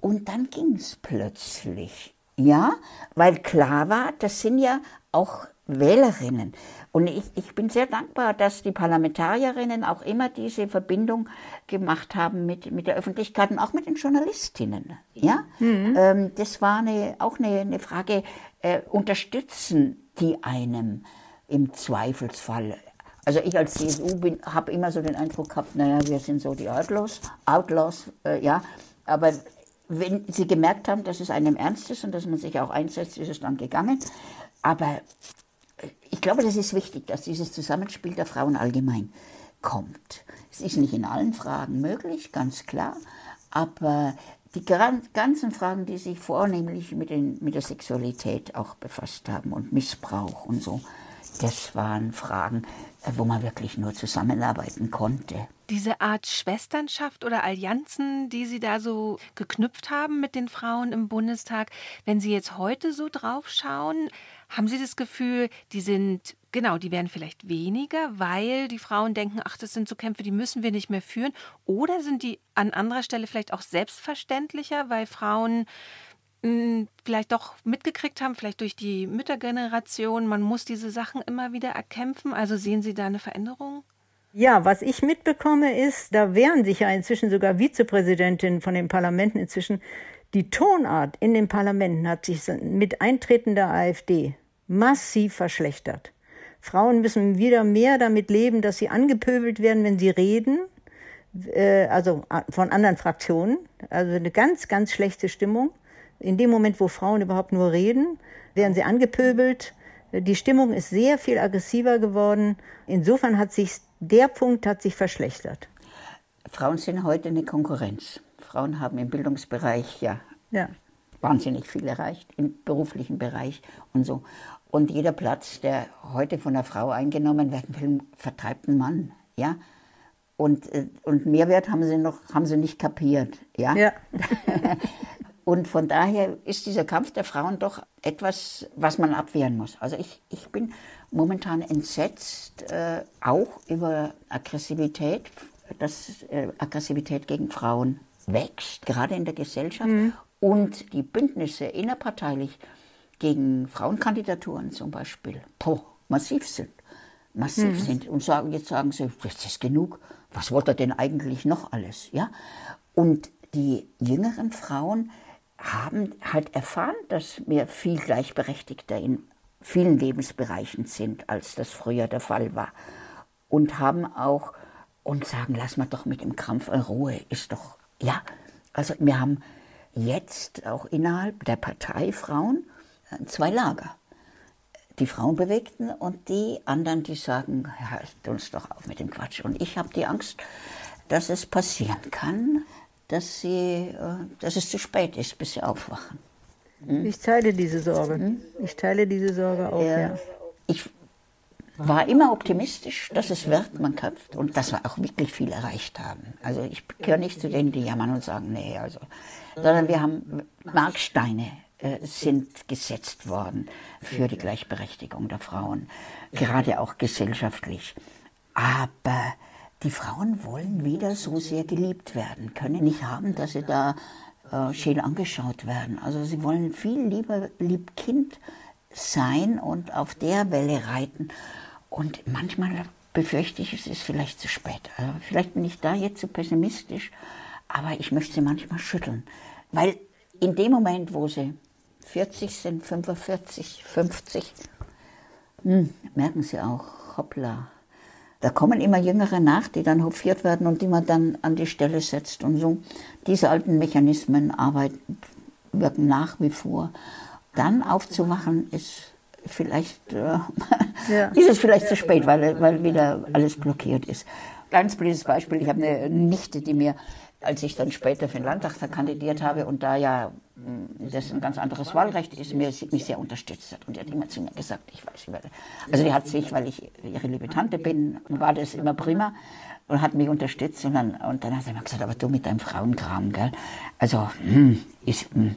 und dann ging es plötzlich. Ja, weil klar war, das sind ja auch Wählerinnen. Und ich, ich bin sehr dankbar, dass die Parlamentarierinnen auch immer diese Verbindung gemacht haben mit, mit der Öffentlichkeit und auch mit den Journalistinnen. Ja, mhm. ähm, das war eine, auch eine, eine Frage, äh, unterstützen die einem im Zweifelsfall also ich als CSU habe immer so den Eindruck gehabt, naja, wir sind so die Outlaws, Outlaws, äh, ja. Aber wenn sie gemerkt haben, dass es einem ernst ist und dass man sich auch einsetzt, ist es dann gegangen. Aber ich glaube, das ist wichtig, dass dieses Zusammenspiel der Frauen allgemein kommt. Es ist nicht in allen Fragen möglich, ganz klar, aber die ganzen Fragen, die sich vornehmlich mit, den, mit der Sexualität auch befasst haben und Missbrauch und so, das waren Fragen, äh, wo man wirklich nur zusammenarbeiten konnte. Diese Art Schwesternschaft oder Allianzen, die Sie da so geknüpft haben mit den Frauen im Bundestag, wenn Sie jetzt heute so drauf schauen, haben Sie das Gefühl, die sind, genau, die werden vielleicht weniger, weil die Frauen denken, ach, das sind so Kämpfe, die müssen wir nicht mehr führen? Oder sind die an anderer Stelle vielleicht auch selbstverständlicher, weil Frauen vielleicht doch mitgekriegt haben, vielleicht durch die Müttergeneration, man muss diese Sachen immer wieder erkämpfen. Also sehen Sie da eine Veränderung? Ja, was ich mitbekomme ist, da wehren sich ja inzwischen sogar Vizepräsidentinnen von den Parlamenten inzwischen. Die Tonart in den Parlamenten hat sich mit Eintreten der AfD massiv verschlechtert. Frauen müssen wieder mehr damit leben, dass sie angepöbelt werden, wenn sie reden, äh, also von anderen Fraktionen. Also eine ganz, ganz schlechte Stimmung. In dem Moment, wo Frauen überhaupt nur reden, werden sie angepöbelt. Die Stimmung ist sehr viel aggressiver geworden. Insofern hat sich der Punkt hat sich verschlechtert. Frauen sind heute eine Konkurrenz. Frauen haben im Bildungsbereich ja, ja. wahnsinnig viel erreicht, im beruflichen Bereich und so. Und jeder Platz, der heute von einer Frau eingenommen werden will, vertreibt einen Mann. Ja? Und, äh, und Mehrwert haben sie noch haben sie nicht kapiert. Ja? ja. <laughs> Und von daher ist dieser Kampf der Frauen doch etwas, was man abwehren muss. Also ich, ich bin momentan entsetzt, äh, auch über Aggressivität, dass äh, Aggressivität gegen Frauen wächst, gerade in der Gesellschaft. Mhm. Und die Bündnisse innerparteilich gegen Frauenkandidaturen zum Beispiel, poh, massiv sind. Massiv mhm. sind. Und sagen, jetzt sagen sie, das ist genug. Was wollt ihr denn eigentlich noch alles? Ja? Und die jüngeren Frauen, haben halt erfahren, dass wir viel gleichberechtigter in vielen Lebensbereichen sind, als das früher der Fall war. Und haben auch und sagen, lass mal doch mit dem Krampf in Ruhe, ist doch, ja. Also wir haben jetzt auch innerhalb der Partei Frauen äh, zwei Lager. Die Frauenbewegten und die anderen, die sagen, hört uns doch auf mit dem Quatsch. Und ich habe die Angst, dass es passieren kann, dass, sie, äh, dass es zu spät ist, bis sie aufwachen. Hm? Ich teile diese Sorge. Hm? Ich teile diese Sorge auch, ja. ja. Ich war immer optimistisch, dass es wird, man kämpft und dass wir auch wirklich viel erreicht haben. Also ich gehöre nicht zu denen, die jammern und sagen, nee, also, sondern wir haben Marksteine äh, sind gesetzt worden für die Gleichberechtigung der Frauen, gerade auch gesellschaftlich. Aber die Frauen wollen wieder so sehr geliebt werden, können nicht haben, dass sie da äh, schön angeschaut werden. Also sie wollen viel lieber lieb Kind sein und auf der Welle reiten. Und manchmal befürchte ich, es ist vielleicht zu spät. Also vielleicht bin ich da jetzt zu pessimistisch, aber ich möchte sie manchmal schütteln. Weil in dem Moment, wo sie 40 sind, 45, 50, hm, merken sie auch, hoppla, da kommen immer Jüngere nach, die dann hofiert werden und die man dann an die Stelle setzt und so. Diese alten Mechanismen arbeiten, wirken nach wie vor. Dann aufzuwachen ist vielleicht, äh, ja. <laughs> ist es vielleicht zu spät, weil, weil wieder alles blockiert ist. Ganz blödes Beispiel, ich habe eine Nichte, die mir als ich dann später für den Landtag kandidiert habe und da ja das ein ganz anderes Wahlrecht ist, mir, mich sehr unterstützt hat. Und die hat immer zu mir gesagt, ich weiß, ich werde. Also die hat sich, weil ich ihre liebe Tante bin, war das immer prima und hat mich unterstützt. Und dann, und dann hat sie immer gesagt, aber du mit deinem Frauenkram, gell? Also, hm, ist, hm.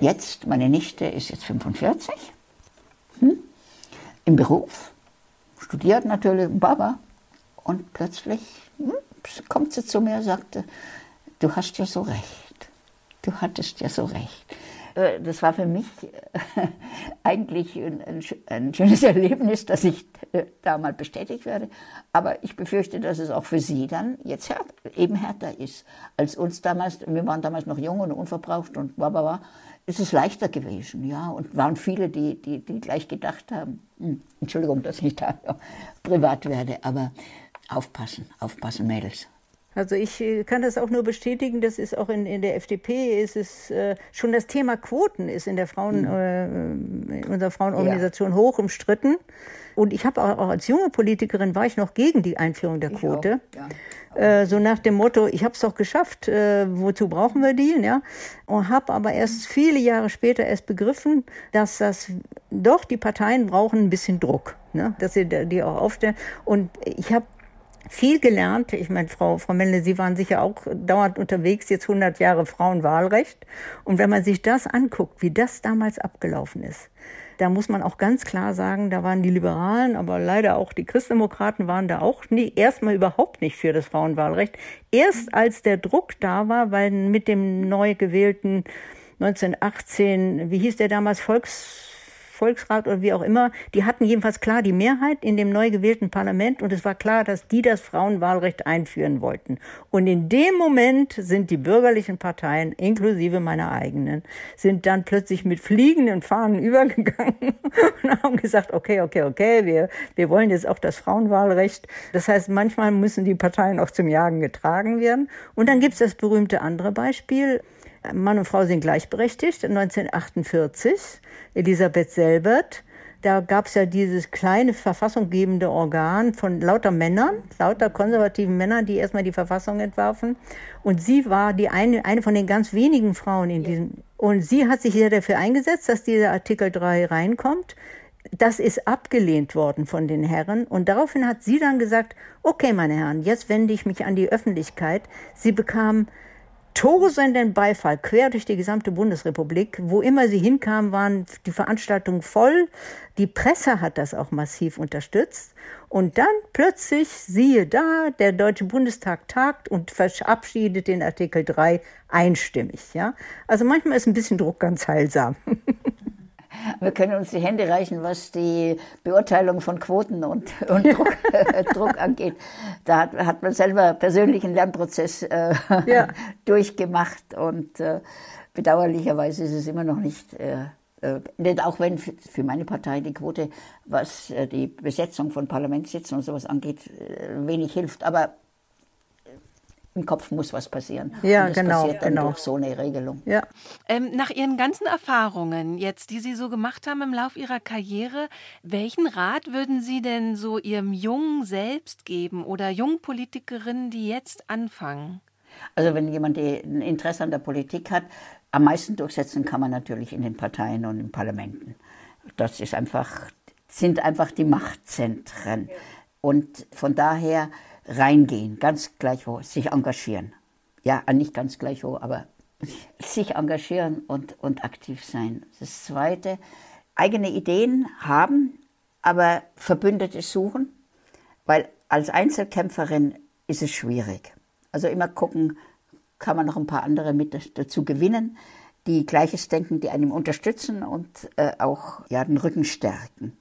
jetzt, meine Nichte ist jetzt 45, hm, im Beruf, studiert natürlich, Baba. Und plötzlich hm, kommt sie zu mir und sagte, du hast ja so recht. Du hattest ja so recht. Äh, das war für mich äh, <laughs> eigentlich ein, schönes Erlebnis, dass ich äh, da mal bestätigt werde. Aber ich befürchte, dass es auch für Sie dann jetzt härter, eben härter ist als uns damals. Wir waren damals noch jung und unverbraucht und bla bla bla. Es ist leichter gewesen, ja. Und waren viele, die, die, die gleich gedacht haben, hm, Entschuldigung, dass ich da privat werde, aber aufpassen, aufpassen, Mädels. Also ich äh, kann das auch nur bestätigen, das ist auch in, in der FDP, ist es äh, schon das Thema Quoten ist in der Frauen, mhm. äh, in unserer Frauenorganisation ja. hoch umstritten. Und ich habe auch, auch, als junge Politikerin war ich noch gegen die Einführung der Quote. Ja. Äh, so nach dem Motto, ich habe es doch geschafft, äh, wozu brauchen wir die? Ja? Und habe aber erst viele Jahre später erst begriffen, dass das doch die Parteien brauchen ein bisschen Druck, ne? dass sie die auch aufstellen. Und ich habe viel gelernt. Ich meine, Frau, Frau Melle, Sie waren sicher auch dauernd unterwegs, jetzt 100 Jahre Frauenwahlrecht. Und wenn man sich das anguckt, wie das damals abgelaufen ist, da muss man auch ganz klar sagen, da waren die Liberalen, aber leider auch die Christdemokraten waren da auch nie, erstmal überhaupt nicht für das Frauenwahlrecht. Erst als der Druck da war, weil mit dem neu gewählten 1918, wie hieß der damals, Volks, Volksrat oder wie auch immer, die hatten jedenfalls klar die Mehrheit in dem neu gewählten Parlament und es war klar, dass die das Frauenwahlrecht einführen wollten. Und in dem Moment sind die bürgerlichen Parteien, inklusive meiner eigenen, sind dann plötzlich mit fliegenden Fahnen <laughs> übergegangen und haben gesagt, okay, okay, okay, wir, wir wollen jetzt auch das Frauenwahlrecht. Das heißt, manchmal müssen die Parteien auch zum Jagen getragen werden. Und dann gibt es das berühmte andere Beispiel. Mann und Frau sind gleichberechtigt, 1948. Elisabeth Selbert. Da gab es ja dieses kleine verfassunggebende Organ von lauter Männern, lauter konservativen Männern, die erstmal die Verfassung entwarfen. Und sie war die eine, eine von den ganz wenigen Frauen in diesem. Und sie hat sich hier dafür eingesetzt, dass dieser Artikel 3 reinkommt. Das ist abgelehnt worden von den Herren und daraufhin hat sie dann gesagt, okay, meine Herren, jetzt wende ich mich an die Öffentlichkeit. Sie bekam tosenden Beifall quer durch die gesamte Bundesrepublik. Wo immer sie hinkamen, waren die Veranstaltungen voll. Die Presse hat das auch massiv unterstützt. Und dann plötzlich, siehe da, der Deutsche Bundestag tagt und verabschiedet den Artikel 3 einstimmig. Ja? Also manchmal ist ein bisschen Druck ganz heilsam. <laughs> Wir können uns die Hände reichen, was die Beurteilung von Quoten und, und Druck, <laughs> Druck, angeht. Da hat, hat, man selber persönlichen Lernprozess äh, ja. <laughs> durchgemacht und äh, bedauerlicherweise ist es immer noch nicht, äh, äh auch wenn für meine Partei die Quote, was äh, die Besetzung von Parlamentssitzen und sowas angeht, äh, wenig hilft. Aber im Kopf muss was passieren. Ja, und das genau. passiert dann genau. durch so eine Regelung. Ja. Ähm, nach Ihren ganzen Erfahrungen, jetzt, die Sie so gemacht haben im Laufe Ihrer Karriere, welchen Rat würden Sie denn so Ihrem jungen Selbst geben oder jungen Politikerinnen, die jetzt anfangen? Also wenn jemand ein Interesse an der Politik hat, am meisten durchsetzen kann man natürlich in den Parteien und in Parlamenten. Das ist einfach, sind einfach die Machtzentren. Und von daher reingehen, ganz gleich wo, sich engagieren. Ja, nicht ganz gleich wo, aber <laughs> sich engagieren und, und aktiv sein. Das Zweite, eigene Ideen haben, aber Verbündete suchen, weil als Einzelkämpferin ist es schwierig. Also immer gucken, kann man noch ein paar andere mit dazu gewinnen, die Gleiches denken, die einem unterstützen und äh, auch ja, den Rücken stärken.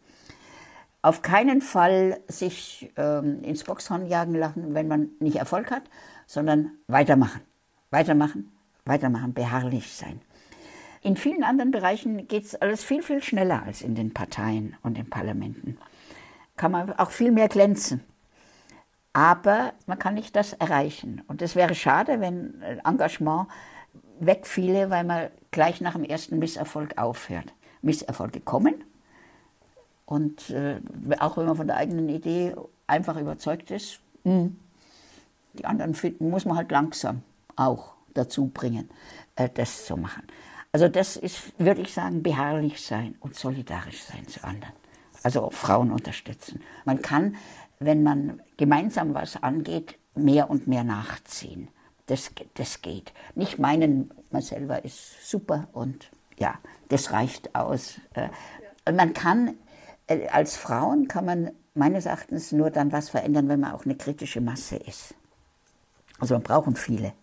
Auf keinen Fall sich ähm, ins Boxhorn jagen lassen, wenn man nicht Erfolg hat, sondern weitermachen, weitermachen, weitermachen, beharrlich sein. In vielen anderen Bereichen geht es alles viel, viel schneller als in den Parteien und den Parlamenten. Kann man auch viel mehr glänzen. Aber man kann nicht das erreichen. Und es wäre schade, wenn Engagement wegfiele, weil man gleich nach dem ersten Misserfolg aufhört. Misserfolge kommen. Und äh, auch wenn man von der eigenen Idee einfach überzeugt ist, mh, die anderen finden, muss man halt langsam auch dazu bringen, äh, das zu machen. Also das ist, würde ich sagen, beharrlich sein und solidarisch sein zu anderen. Also Frauen unterstützen. Man kann wenn man gemeinsam was angeht, mehr und mehr nachziehen. Das, das geht. Nicht meinen, man selber ist super und ja, das reicht aus. Äh, man kann, als Frauen kann man meines Erachtens nur dann was verändern, wenn man auch eine kritische Masse ist. Also man brauchen viele,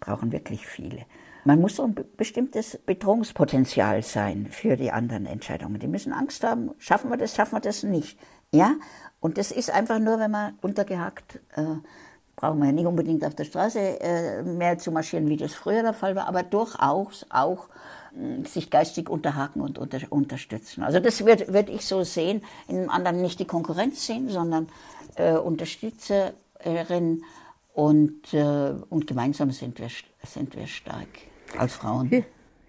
brauchen wirklich viele. Man muss so ein bestimmtes Bedrohungspotenzial sein für die anderen Entscheidungen. Die müssen Angst haben, schaffen wir das, schaffen wir das nicht. Ja, und das ist einfach nur, wenn man untergehakt, äh, brauchen wir ja nicht unbedingt auf der Straße äh, mehr zu marschieren, wie das früher der Fall war, aber durchaus auch äh, sich geistig unterhaken und unter, unterstützen. Also das würde würd ich so sehen, in einem anderen nicht die Konkurrenz sehen, sondern äh, Unterstützerin und, äh, und gemeinsam sind wir, sind wir stark als Frauen.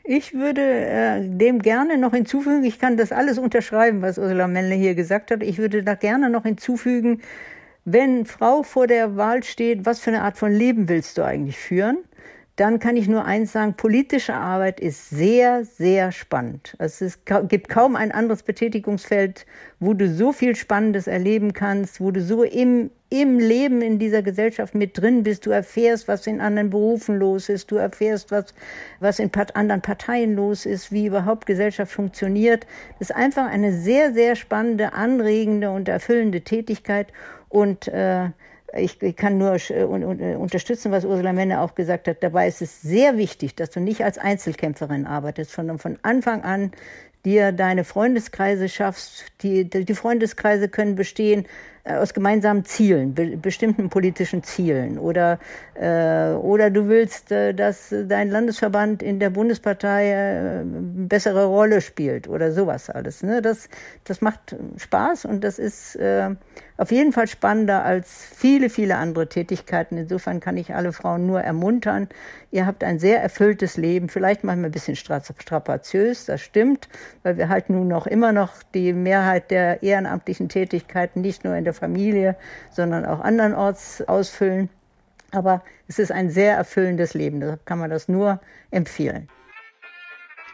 Ich würde äh, dem gerne noch hinzufügen, ich kann das alles unterschreiben, was Ursula Melle hier gesagt hat. Ich würde da gerne noch hinzufügen, wenn Frau vor der Wahl steht, was für eine Art von Leben willst du eigentlich führen? Dann kann ich nur eins sagen, politische Arbeit ist sehr, sehr spannend. Es gibt kaum ein anderes Betätigungsfeld, wo du so viel Spannendes erleben kannst, wo du so im, im Leben in dieser Gesellschaft mit drin bist. Du erfährst, was in anderen Berufen los ist. Du erfährst, was, was in anderen Parteien los ist, wie überhaupt Gesellschaft funktioniert. Das ist einfach eine sehr, sehr spannende, anregende und erfüllende Tätigkeit. Und äh, ich, kann nur äh, unterstützen, was Ursula Menne auch gesagt hat. Dabei ist es sehr wichtig, dass du nicht als Einzelkämpferin arbeitest, sondern von Anfang an dir deine Freundeskreise schaffst. Die, die Freundeskreise können bestehen äh, aus gemeinsamen Zielen, be bestimmten politischen Zielen. Oder, äh, oder du willst, äh, dass dein Landesverband in der Bundespartei äh, eine bessere Rolle spielt oder sowas alles. Ne? Das, das macht Spaß und das ist äh, auf jeden Fall spannender als viele, viele andere Tätigkeiten. Insofern kann ich alle Frauen nur ermuntern. Ihr habt ein sehr erfülltes Leben, vielleicht manchmal ein bisschen strapaziös, das stimmt, weil wir halt nun noch immer noch die Mehrheit der ehrenamtlichen Tätigkeiten nicht nur in der der Familie, sondern auch andernorts ausfüllen. Aber es ist ein sehr erfüllendes Leben, deshalb kann man das nur empfehlen.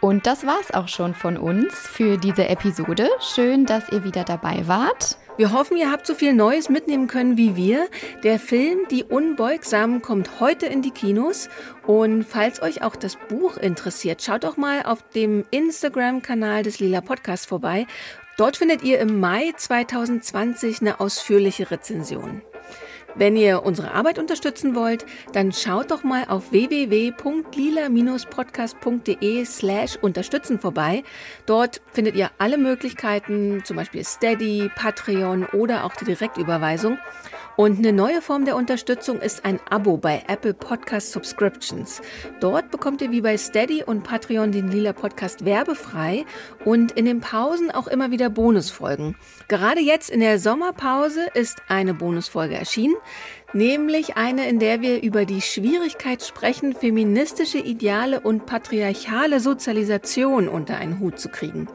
Und das war's auch schon von uns für diese Episode. Schön, dass ihr wieder dabei wart. Wir hoffen, ihr habt so viel Neues mitnehmen können wie wir. Der Film Die Unbeugsamen kommt heute in die Kinos. Und falls euch auch das Buch interessiert, schaut doch mal auf dem Instagram-Kanal des Lila Podcasts vorbei. Dort findet ihr im Mai 2020 eine ausführliche Rezension. Wenn ihr unsere Arbeit unterstützen wollt, dann schaut doch mal auf www.lila-podcast.de slash unterstützen vorbei. Dort findet ihr alle Möglichkeiten, zum Beispiel Steady, Patreon oder auch die Direktüberweisung. Und eine neue Form der Unterstützung ist ein Abo bei Apple Podcast Subscriptions. Dort bekommt ihr wie bei Steady und Patreon den Lila Podcast werbefrei und in den Pausen auch immer wieder Bonusfolgen. Gerade jetzt in der Sommerpause ist eine Bonusfolge erschienen, nämlich eine, in der wir über die Schwierigkeit sprechen, feministische Ideale und patriarchale Sozialisation unter einen Hut zu kriegen.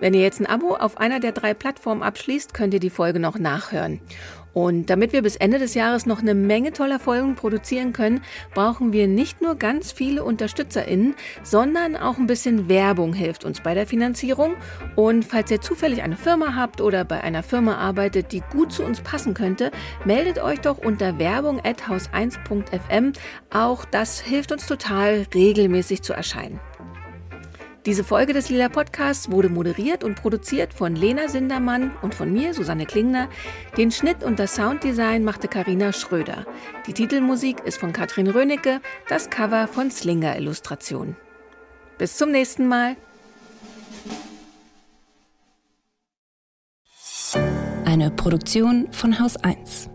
Wenn ihr jetzt ein Abo auf einer der drei Plattformen abschließt, könnt ihr die Folge noch nachhören. Und damit wir bis Ende des Jahres noch eine Menge toller Folgen produzieren können, brauchen wir nicht nur ganz viele UnterstützerInnen, sondern auch ein bisschen Werbung hilft uns bei der Finanzierung. Und falls ihr zufällig eine Firma habt oder bei einer Firma arbeitet, die gut zu uns passen könnte, meldet euch doch unter werbung at haus1.fm. Auch das hilft uns total, regelmäßig zu erscheinen. Diese Folge des Lila Podcasts wurde moderiert und produziert von Lena Sindermann und von mir, Susanne Klingner. Den Schnitt und das Sounddesign machte Karina Schröder. Die Titelmusik ist von Katrin Rönecke, das Cover von Slinger Illustration. Bis zum nächsten Mal. Eine Produktion von Haus 1.